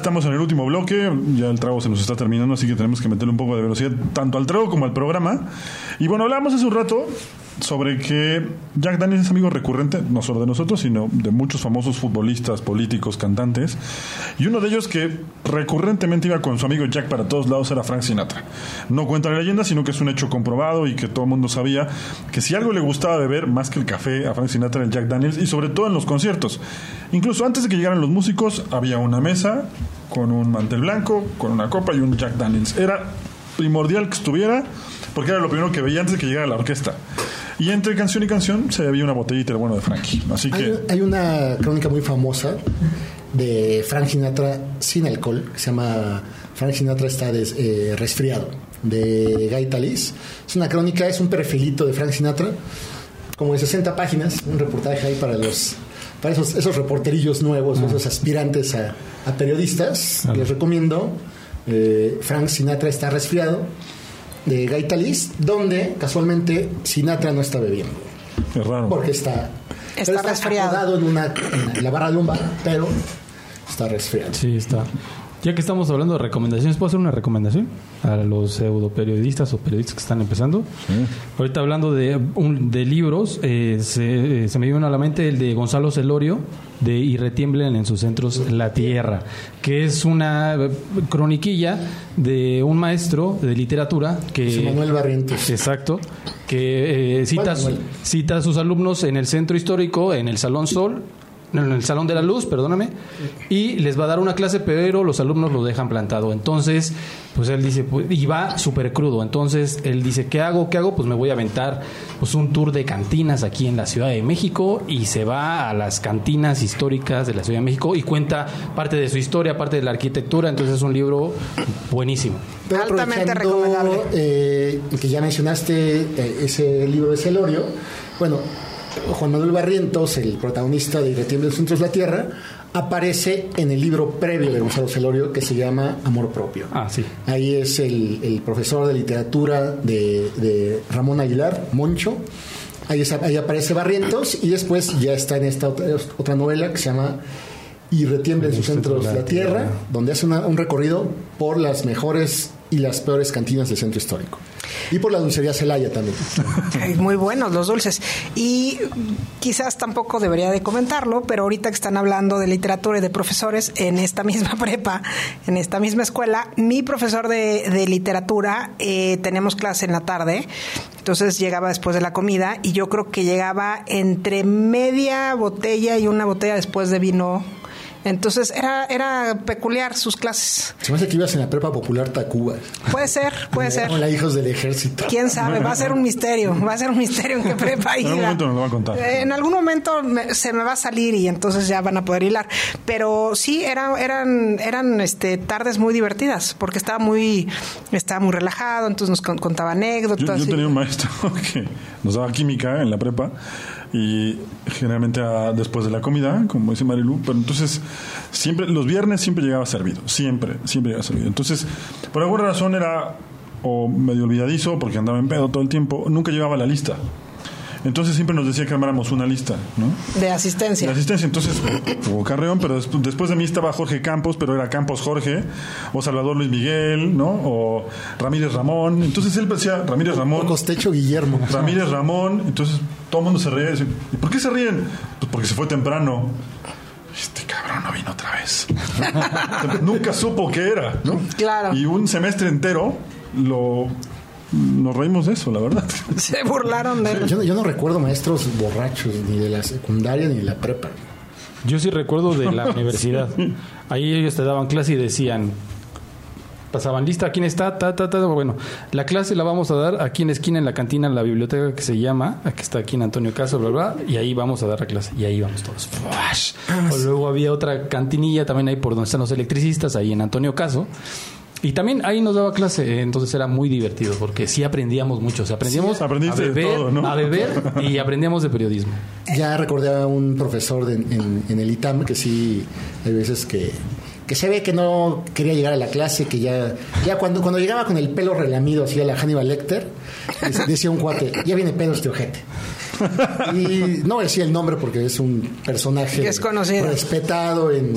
Speaker 1: estamos en el último bloque, ya el trago se nos está terminando, así que tenemos que meterle un poco de velocidad tanto al trago como al programa. Y bueno, hablamos hace un rato sobre que Jack Daniels es amigo recurrente, no solo de nosotros, sino de muchos famosos futbolistas, políticos, cantantes. Y uno de ellos que recurrentemente iba con su amigo Jack para todos lados era Frank Sinatra. No cuenta la leyenda, sino que es un hecho comprobado y que todo el mundo sabía que si algo le gustaba beber más que el café a Frank Sinatra era el Jack Daniels y sobre todo en los conciertos. Incluso antes de que llegaran los músicos había una mesa con un mantel blanco, con una copa y un Jack Daniels. Era primordial que estuviera porque era lo primero que veía antes de que llegara la orquesta. Y entre canción y canción se había una botellita de bueno de Frankie. Así
Speaker 4: Hay,
Speaker 1: que
Speaker 4: hay una crónica muy famosa de Frank Sinatra sin alcohol, que se llama Frank Sinatra está des- eh, resfriado, de Guy Talís. Es una crónica, es un perfilito de Frank Sinatra, como de 60 páginas, un reportaje ahí para los para esos, esos reporterillos nuevos, esos aspirantes a, a periodistas. Les recomiendo eh, Frank Sinatra está resfriado, de Guy Talís, donde casualmente Sinatra no está bebiendo
Speaker 1: es raro.
Speaker 4: porque está,
Speaker 2: Está resfriado.
Speaker 4: acomodado en, una, en la barra de un bar, pero está resfriado.
Speaker 3: Sí, está. Ya que estamos hablando de recomendaciones, ¿puedo hacer una recomendación a los pseudo periodistas o periodistas que están empezando? Ahorita hablando de, un- de libros, eh, se, eh, se me vino a la mente el de Gonzalo Celorio, de Y retiemblen en sus centros la tierra, que es una croniquilla de un maestro de literatura que...
Speaker 4: José Manuel Barrientos.
Speaker 3: Exacto, que eh, cita, cita a sus alumnos en el centro histórico, en el Salón Sol, en el Salón de la Luz, perdóname, y les va a dar una clase, pero los alumnos lo dejan plantado. Entonces, pues él dice, pues, y va súper crudo. Entonces, él dice, ¿qué hago? ¿Qué hago? Pues me voy a aventar pues, un tour de cantinas aquí en la Ciudad de México y se va a las cantinas históricas de la Ciudad de México y cuenta parte de su historia, parte de la arquitectura. Entonces, es un libro buenísimo.
Speaker 4: Pero
Speaker 2: Altamente recomendable.
Speaker 4: eh, que ya mencionaste eh, ese libro de Celorio, bueno, Juan Manuel Barrientos, el protagonista de Y retiemblen los centros la tierra, aparece en el libro previo de Gonzalo Celorio que se llama Amor Propio.
Speaker 3: Ah, sí.
Speaker 4: Ahí es el, el profesor de literatura de, de Ramón Aguilar, Moncho. Ahí, es- ahí aparece Barrientos y después ya está en esta otra, otra novela que se llama Y retiembla en sus centros la tierra, donde hace una- un recorrido por las mejores y las peores cantinas del centro histórico. Y por la dulcería Celaya también.
Speaker 2: Muy buenos los dulces. Y quizás tampoco debería de comentarlo, pero ahorita que están hablando de literatura y de profesores en esta misma prepa, en esta misma escuela, mi profesor de, de literatura, eh, tenemos clase en la tarde, entonces llegaba después de la comida y yo creo que llegaba entre media botella y una botella después de vino. Entonces era, era peculiar sus clases.
Speaker 4: Se me hace que ibas en la prepa popular Tacuba.
Speaker 2: Puede ser, puede ser.
Speaker 4: Hola, hijos del ejército.
Speaker 2: ¿Quién sabe? Va a ser un misterio. Va a ser un misterio en qué prepa
Speaker 1: En algún momento nos lo va a contar.
Speaker 2: Eh, En algún momento me- se me va a salir y entonces ya van a poder hilar. Pero sí, era, eran, eran este, tardes muy divertidas porque estaba muy, estaba muy relajado, entonces nos con- contaba
Speaker 1: Yo,
Speaker 2: anécdotas.
Speaker 1: yo
Speaker 2: y-
Speaker 1: tenía un maestro que nos daba química en la prepa y generalmente a- después de la comida, como dice Marilu, pero entonces siempre, los viernes siempre llegaba servido, siempre, siempre llegaba servido. Entonces, por alguna razón era o medio olvidadizo porque andaba en pedo todo el tiempo, nunca llevaba la lista. Entonces siempre nos decía que armáramos una lista, ¿no?
Speaker 2: de asistencia.
Speaker 1: La asistencia, entonces hubo Carreón, pero despu- después de mí estaba Jorge Campos, pero era Campos Jorge, o Salvador Luis Miguel, ¿no? O Ramírez Ramón. Entonces él decía Ramírez Ramón.
Speaker 4: Costecho Guillermo.
Speaker 1: Ramírez Ramón, entonces todo el mundo se reía. ¿Y por qué se ríen? Pues porque se fue temprano. Este cabrón no vino otra vez. Nunca supo qué era, ¿no?
Speaker 2: Claro.
Speaker 1: Y un semestre entero lo nos reímos de eso, la verdad.
Speaker 2: Se burlaron de él.
Speaker 4: Yo, no- yo no recuerdo maestros borrachos, ni de la secundaria ni de la prepa.
Speaker 3: Yo sí recuerdo de la universidad. Ahí ellos te daban clase y decían, pasaban lista, ¿quién está? Ta, ta, ta. Bueno, la clase la vamos a dar aquí en la esquina, en la cantina, en la biblioteca que se llama, aquí está aquí en Antonio Caso, bla, bla, y ahí vamos a dar la clase. Y ahí vamos todos. ¡Fuash! O luego había otra cantinilla también ahí por donde están los electricistas, ahí en Antonio Caso. Y también ahí nos daba clase, eh, entonces era muy divertido porque sí aprendíamos mucho, o sea, aprendíamos
Speaker 1: Sí,
Speaker 3: a
Speaker 1: aprendiste de
Speaker 3: beber,
Speaker 1: todo, ¿no?
Speaker 3: a beber y aprendíamos de periodismo.
Speaker 4: Ya recordé a un profesor de- en, en el ITAM que sí, hay veces que, que se ve que no quería llegar a la clase, que ya, ya cuando, cuando llegaba con el pelo relamido así a la Hannibal Lecter, dec- decía un cuate, ya viene pedo este ojete. Y no decía el nombre porque es un personaje
Speaker 2: es conocido.
Speaker 4: respetado en,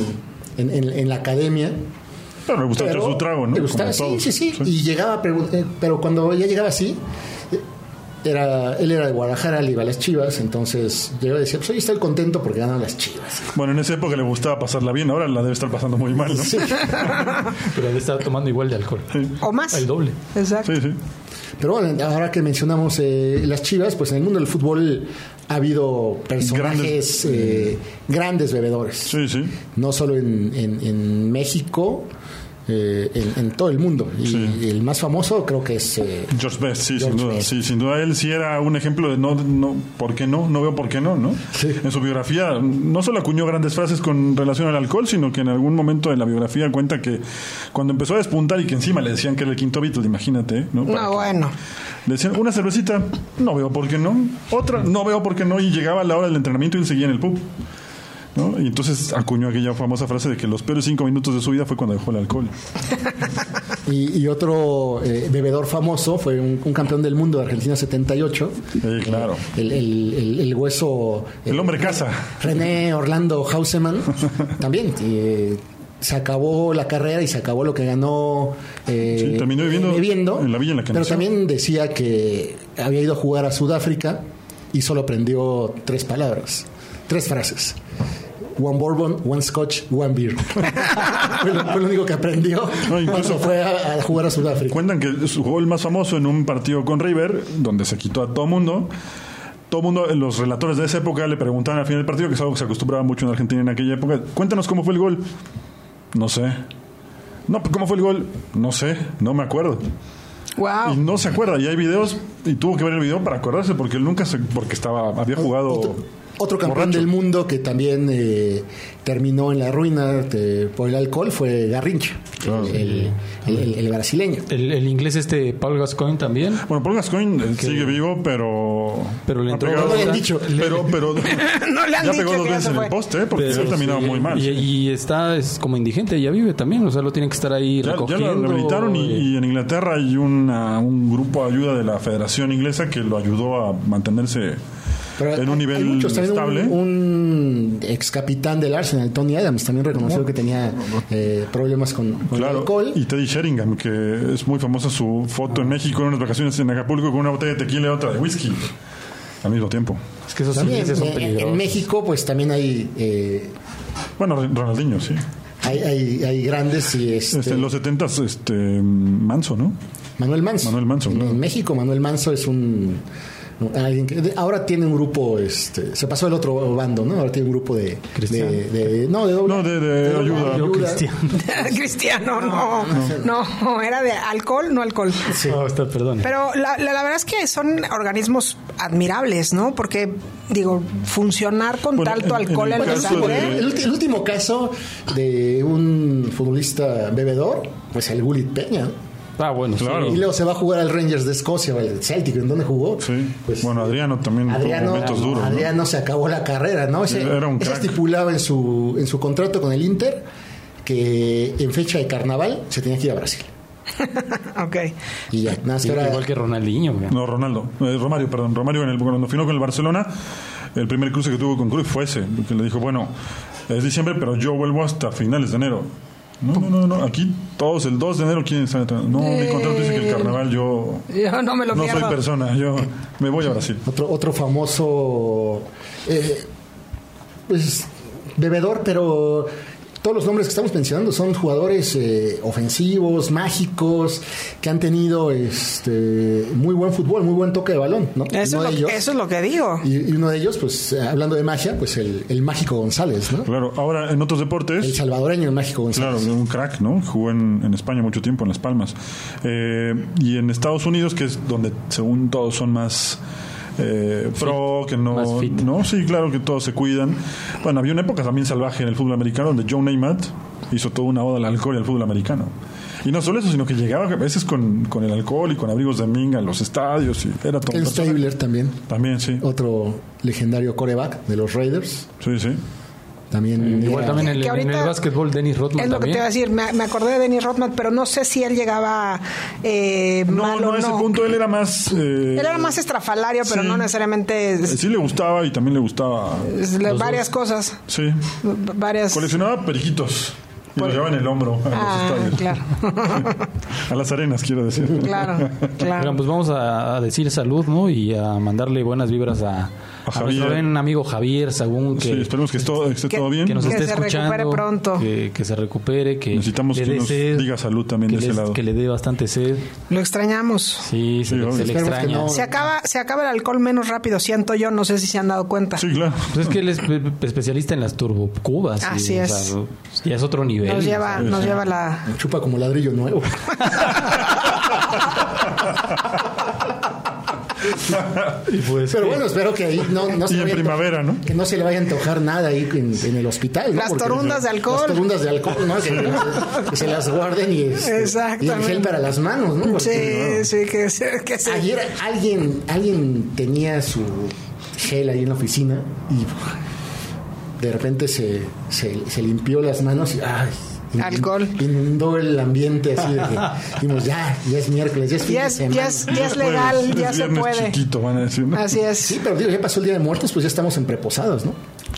Speaker 4: en, en- en la academia.
Speaker 1: Pero le gustaba
Speaker 4: Pero
Speaker 1: echar su trago, ¿no?
Speaker 4: Le gustaba, sí,
Speaker 1: todos.
Speaker 4: sí, sí, Y llegaba a preguntar, pero cuando ya llegaba así, eh, era, él era de Guadalajara, le iba a las chivas, entonces llegaba y decía, pues hoy está el contento porque ganan las chivas.
Speaker 1: Bueno, en esa época le gustaba pasarla bien, ahora la debe estar pasando muy mal, ¿no?
Speaker 4: Sí.
Speaker 3: Pero él está tomando igual de alcohol.
Speaker 2: O más.
Speaker 3: El doble.
Speaker 2: Exacto.
Speaker 1: Sí, sí.
Speaker 4: Pero bueno, ahora que mencionamos eh, las chivas, pues en el mundo del fútbol ha habido personajes
Speaker 1: Grandes.
Speaker 4: eh, grandes bebedores.
Speaker 1: Sí, sí.
Speaker 4: no solo en, en- en México, eh, en, en todo el mundo. Y
Speaker 1: Sí.
Speaker 4: el más famoso creo que es... eh,
Speaker 1: George Best, sí,
Speaker 4: George
Speaker 1: sin duda.
Speaker 4: Best.
Speaker 1: Sí, sin duda él sí era un ejemplo de no, no, ¿por qué no? No veo por qué no, ¿no?
Speaker 4: Sí.
Speaker 1: En su biografía no solo acuñó grandes frases con relación al alcohol, sino que en algún momento de la biografía cuenta que cuando empezó a despuntar y que encima le decían que era el quinto Beatle, imagínate, ¿no? Para
Speaker 2: No, bueno.
Speaker 1: Le decían, una cervecita, no veo por qué no. Otra, no veo por qué no. Y llegaba la hora del entrenamiento y él seguía en el pub. ¿No? Y entonces acuñó aquella famosa frase de que los peores cinco minutos de su vida fue cuando dejó el alcohol.
Speaker 4: y, y otro eh, bebedor famoso fue un, un campeón del mundo de Argentina 78.
Speaker 1: Sí, claro.
Speaker 4: El, el- el- el hueso...
Speaker 1: El
Speaker 4: eh,
Speaker 1: hombre casa.
Speaker 4: René Orlando Hauseman también. eh, se acabó la carrera y se acabó lo que ganó eh,
Speaker 1: Sí, terminó viviendo en la villa en la que
Speaker 4: pero
Speaker 1: nació.
Speaker 4: también decía que había ido a jugar a Sudáfrica y solo aprendió tres palabras, tres frases. One bourbon, one scotch, one beer. fue, lo, fue lo único que aprendió
Speaker 1: No, incluso-
Speaker 4: fue a, a jugar a Sudáfrica.
Speaker 1: Cuentan que su gol más famoso en un partido con River, donde se quitó a todo mundo. Todo mundo, los relatores de esa época le preguntaban al final del partido, que es algo que se acostumbraba mucho en Argentina en aquella época. Cuéntanos cómo fue el gol. No sé. No, ¿cómo fue el gol? No sé, no me acuerdo.
Speaker 2: Wow.
Speaker 1: Y no se acuerda, y hay videos, y tuvo que ver el video para acordarse, porque él nunca se, porque estaba, había jugado.
Speaker 4: Otro, campeón
Speaker 1: borracho.
Speaker 4: del mundo que también eh, terminó en la ruina de- por el alcohol fue Garrincha,
Speaker 1: Claro.
Speaker 4: el, el- el- el brasileño.
Speaker 3: El, el inglés este Paul Gascoigne también.
Speaker 1: Bueno, Paul Gascoigne eh, sigue vivo, pero.
Speaker 3: Pero le
Speaker 1: ha
Speaker 3: entró-
Speaker 1: pegado-
Speaker 4: No le han dicho.
Speaker 1: Pero, pero.
Speaker 2: No le han
Speaker 1: ya
Speaker 2: dicho
Speaker 1: pegó dos veces
Speaker 2: se
Speaker 1: en el poste, ¿eh? porque
Speaker 3: Pero
Speaker 1: él terminaba
Speaker 3: sí,
Speaker 1: muy mal.
Speaker 3: Y, y está es como indigente, ya vive también, o sea, lo tienen que estar ahí
Speaker 1: Ya, ya
Speaker 3: recogiendo.
Speaker 1: lo rehabilitaron y, y en Inglaterra hay una, un grupo de ayuda de la Federación Inglesa que lo ayudó a mantenerse
Speaker 4: Pero
Speaker 1: en un nivel
Speaker 4: muchos,
Speaker 1: estable.
Speaker 4: Un, un ex capitán del Arsenal, Tony Adams, también reconoció que tenía eh, problemas con, con el
Speaker 1: Claro,
Speaker 4: alcohol.
Speaker 1: y Teddy Sheringham, que es muy famosa su foto en México en unas vacaciones en Acapulco con una botella de tequila y otra de whisky al mismo tiempo.
Speaker 3: Es que esos
Speaker 4: También,
Speaker 3: son
Speaker 4: eh,
Speaker 3: peligrosos.
Speaker 4: en México, pues también hay, eh,
Speaker 1: Bueno, Ronaldinho, sí.
Speaker 4: hay, hay, hay grandes y este,
Speaker 1: Este, en los 70 este, Manso, ¿no?
Speaker 4: Manuel Manso.
Speaker 1: Manuel Manso,
Speaker 4: En,
Speaker 1: claro.
Speaker 4: en México, Manuel Manso es un. Alguien que- de- ahora tiene un grupo, este, se pasó al otro bando, ¿no? Ahora tiene un grupo de.
Speaker 3: Cristiano.
Speaker 4: de- de- no, de, doble-
Speaker 1: No, de- de
Speaker 4: doble
Speaker 1: ayuda.
Speaker 3: Yo, Cristiano.
Speaker 2: Cristiano, no. No, era de alcohol, no alcohol.
Speaker 3: No, está, perdón.
Speaker 2: Pero la, la- la verdad es que son organismos admirables, ¿no? Porque, digo, funcionar con
Speaker 1: Bueno,
Speaker 2: tanto
Speaker 1: en- en
Speaker 2: alcohol
Speaker 1: el
Speaker 2: en, sangre.
Speaker 4: El, último caso de un futbolista bebedor, pues el Gullit Peña.
Speaker 3: Ah, bueno,
Speaker 1: Claro.
Speaker 3: sí.
Speaker 4: Y luego se va a jugar al Rangers de Escocia, al Celtic, ¿en dónde jugó?
Speaker 1: Sí.
Speaker 4: Pues,
Speaker 1: bueno, Adriano también tuvo
Speaker 4: Adriano,
Speaker 1: momentos duros. ¿no?
Speaker 4: Adriano se acabó la carrera, ¿no? Ese,
Speaker 1: Era un
Speaker 4: ese estipulaba en su, en su contrato con el Inter que en fecha de carnaval se tenía que ir a Brasil.
Speaker 2: Ok.
Speaker 4: Y ya, nada
Speaker 3: Igual que Ronaldinho.
Speaker 1: No, Ronaldo. Eh, Romario, perdón. Romario, en el, cuando firmó con el Barcelona, el primer cruce que tuvo con Cruz fue ese. Que le dijo, bueno, es diciembre, pero yo vuelvo hasta finales de enero. No, no, no, no. Aquí todos el 2 de enero quieren estar. No, mi contrato dice que el carnaval yo
Speaker 2: Yo no me lo
Speaker 1: no
Speaker 2: pierdo.
Speaker 1: soy persona. Yo me voy a Brasil.
Speaker 4: otro, otro famoso eh, pues, bebedor, pero todos los nombres que estamos mencionando son jugadores eh, ofensivos, mágicos, que han tenido este muy buen fútbol, muy buen toque de balón, ¿no?
Speaker 2: Eso,
Speaker 4: Uno
Speaker 2: es
Speaker 4: de
Speaker 2: lo,
Speaker 4: ellos-
Speaker 2: eso es lo que digo.
Speaker 4: y, y uno de ellos, pues eh, hablando de magia, pues el, el mágico González, ¿no?
Speaker 1: Claro, ahora en otros
Speaker 4: El
Speaker 1: deportes.
Speaker 4: salvadoreño, el mágico
Speaker 1: Claro,
Speaker 4: González.
Speaker 1: un crack, ¿no? Jugó en, en España mucho tiempo, en Las Palmas. Eh, y en Estados Unidos, que es donde según todos son más eh, pro, que no, no, sí, claro que todos se cuidan. Bueno, había una época también salvaje en el fútbol americano donde Joe Namath hizo toda una oda al alcohol y al fútbol americano. Y no solo eso, sino que llegaba a veces con, con el alcohol y con abrigos de minga a los estadios y era todo.
Speaker 4: Ken. Stabler también,
Speaker 1: También, sí.
Speaker 4: otro legendario coreback de los Raiders.
Speaker 1: Sí, sí.
Speaker 4: También
Speaker 3: Igual
Speaker 4: era-
Speaker 3: también en el,
Speaker 2: Que
Speaker 3: en
Speaker 2: ahorita-
Speaker 3: el básquetbol, Dennis Rodman
Speaker 2: Es lo que te
Speaker 3: también.
Speaker 2: iba a decir. Me, me acordé de Dennis Rodman, pero no sé si él llegaba eh,
Speaker 1: No,
Speaker 2: mal
Speaker 1: no,
Speaker 2: o
Speaker 1: a ese punto él era más. eh,
Speaker 2: Él era más estrafalario, pero
Speaker 1: sí.
Speaker 2: no necesariamente es-
Speaker 1: Sí le gustaba y también le gustaba.
Speaker 2: varias cosas.
Speaker 1: Sí.
Speaker 2: Varias.
Speaker 1: Coleccionaba periquitos. Y lo llevaba en el hombro a
Speaker 2: Ah,
Speaker 1: los estadios.
Speaker 2: claro.
Speaker 1: A las arenas, quiero decir.
Speaker 2: claro, claro.
Speaker 3: Oigan, pues vamos a, a decir salud, ¿no? Y a mandarle buenas vibras a, a
Speaker 1: Javier.
Speaker 3: nuestro buen amigo Javier Sagún, que,
Speaker 1: Sí, esperemos que esto- esté
Speaker 2: Que-
Speaker 1: todo bien.
Speaker 3: que nos
Speaker 2: Que
Speaker 3: esté
Speaker 2: se
Speaker 3: escuchando.
Speaker 2: recupere pronto.
Speaker 3: Que, que se recupere, que
Speaker 1: Necesitamos
Speaker 3: le
Speaker 1: que nos
Speaker 3: sed,
Speaker 1: diga salud también
Speaker 3: que
Speaker 1: de ese
Speaker 3: les-
Speaker 1: lado.
Speaker 3: Que le dé bastante sed.
Speaker 2: Lo extrañamos.
Speaker 3: Sí, se,
Speaker 1: Sí,
Speaker 3: se le extraña.
Speaker 4: no.
Speaker 2: Se acaba, se acaba el alcohol menos rápido, siento yo, no sé si se han dado cuenta.
Speaker 1: Sí, claro.
Speaker 3: Pues es que él es pe- pe- especialista en las turbocubas. y,
Speaker 2: Así
Speaker 3: o
Speaker 2: es.
Speaker 3: sea, ya es otro nivel.
Speaker 2: Nos lleva, nos lleva la...
Speaker 4: Chupa como ladrillo nuevo.
Speaker 3: Y pues,
Speaker 4: Pero bueno, espero que ahí no, no se
Speaker 1: Y
Speaker 4: le
Speaker 1: en
Speaker 4: vaya a
Speaker 1: primavera, ¿no?
Speaker 4: Que no se le vaya a antojar nada ahí en, en el hospital. ¿no?
Speaker 2: Las
Speaker 4: Porque-
Speaker 2: torundas de alcohol.
Speaker 4: Las torundas de alcohol, ¿no? Que, que se las guarden y, este, y el gel para las manos, ¿no? Porque,
Speaker 2: Sí, sí, que. Que se-
Speaker 4: Ayer alguien, alguien tenía su gel ahí en la oficina y de repente se, se, se limpió las manos y ¡ay! In-
Speaker 2: Alcohol.
Speaker 4: Inundó el ambiente así de que dijimos, ya, ya es miércoles, ya es fin
Speaker 2: Ya
Speaker 4: de
Speaker 2: es,
Speaker 4: semana.
Speaker 2: ya es, ya es legal,
Speaker 1: es
Speaker 2: ya se puede.
Speaker 1: chiquito, van a decir. ¿no?
Speaker 2: Así es.
Speaker 4: Sí, pero digo, ya pasó el Día de Muertos, pues ya estamos en preposados, ¿no?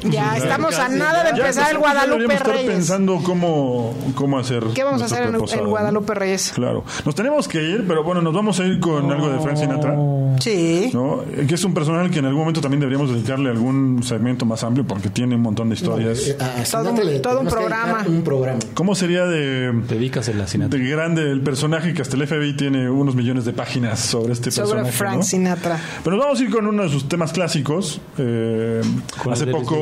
Speaker 2: Ya estamos a nada de
Speaker 1: ya
Speaker 2: empezar el Guadalupe
Speaker 1: deberíamos estar
Speaker 2: Reyes.
Speaker 1: pensando cómo, cómo hacer.
Speaker 2: ¿Qué vamos a hacer en el, el
Speaker 1: ¿no?
Speaker 2: Guadalupe Reyes?
Speaker 1: Claro. Nos tenemos que ir, pero bueno, nos vamos a ir con algo de Frank Sinatra.
Speaker 2: Sí.
Speaker 1: ¿no? Que es un personaje que en algún momento también deberíamos dedicarle algún segmento más amplio porque tiene un montón de historias.
Speaker 4: Eh, a- a
Speaker 2: Todo un- todo programa.
Speaker 4: Un programa.
Speaker 1: ¿Cómo sería de,
Speaker 3: Dedícasela, Sinatra.
Speaker 1: de grande el personaje que hasta el FBI tiene unos millones de páginas sobre este
Speaker 2: Sobre
Speaker 1: personaje?
Speaker 2: Frank
Speaker 1: ¿no?
Speaker 2: Sinatra.
Speaker 1: Pero nos vamos a ir con uno de sus temas clásicos. eh,
Speaker 3: ¿Con
Speaker 1: hace
Speaker 3: el
Speaker 1: poco.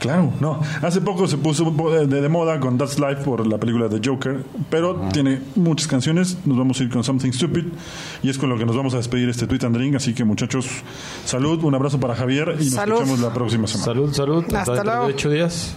Speaker 1: Claro, no. Hace poco se puso de, de moda con That's Life por la película de Joker, pero tiene muchas canciones. Nos vamos a ir con Something Stupid y es con lo que nos vamos a despedir este Tweet and Drink. Así que, muchachos, salud, un abrazo para Javier y nos
Speaker 2: Salud.
Speaker 1: escuchamos la próxima semana.
Speaker 3: Salud, salud.
Speaker 2: Hasta
Speaker 3: dentro
Speaker 2: luego.
Speaker 3: de ocho días.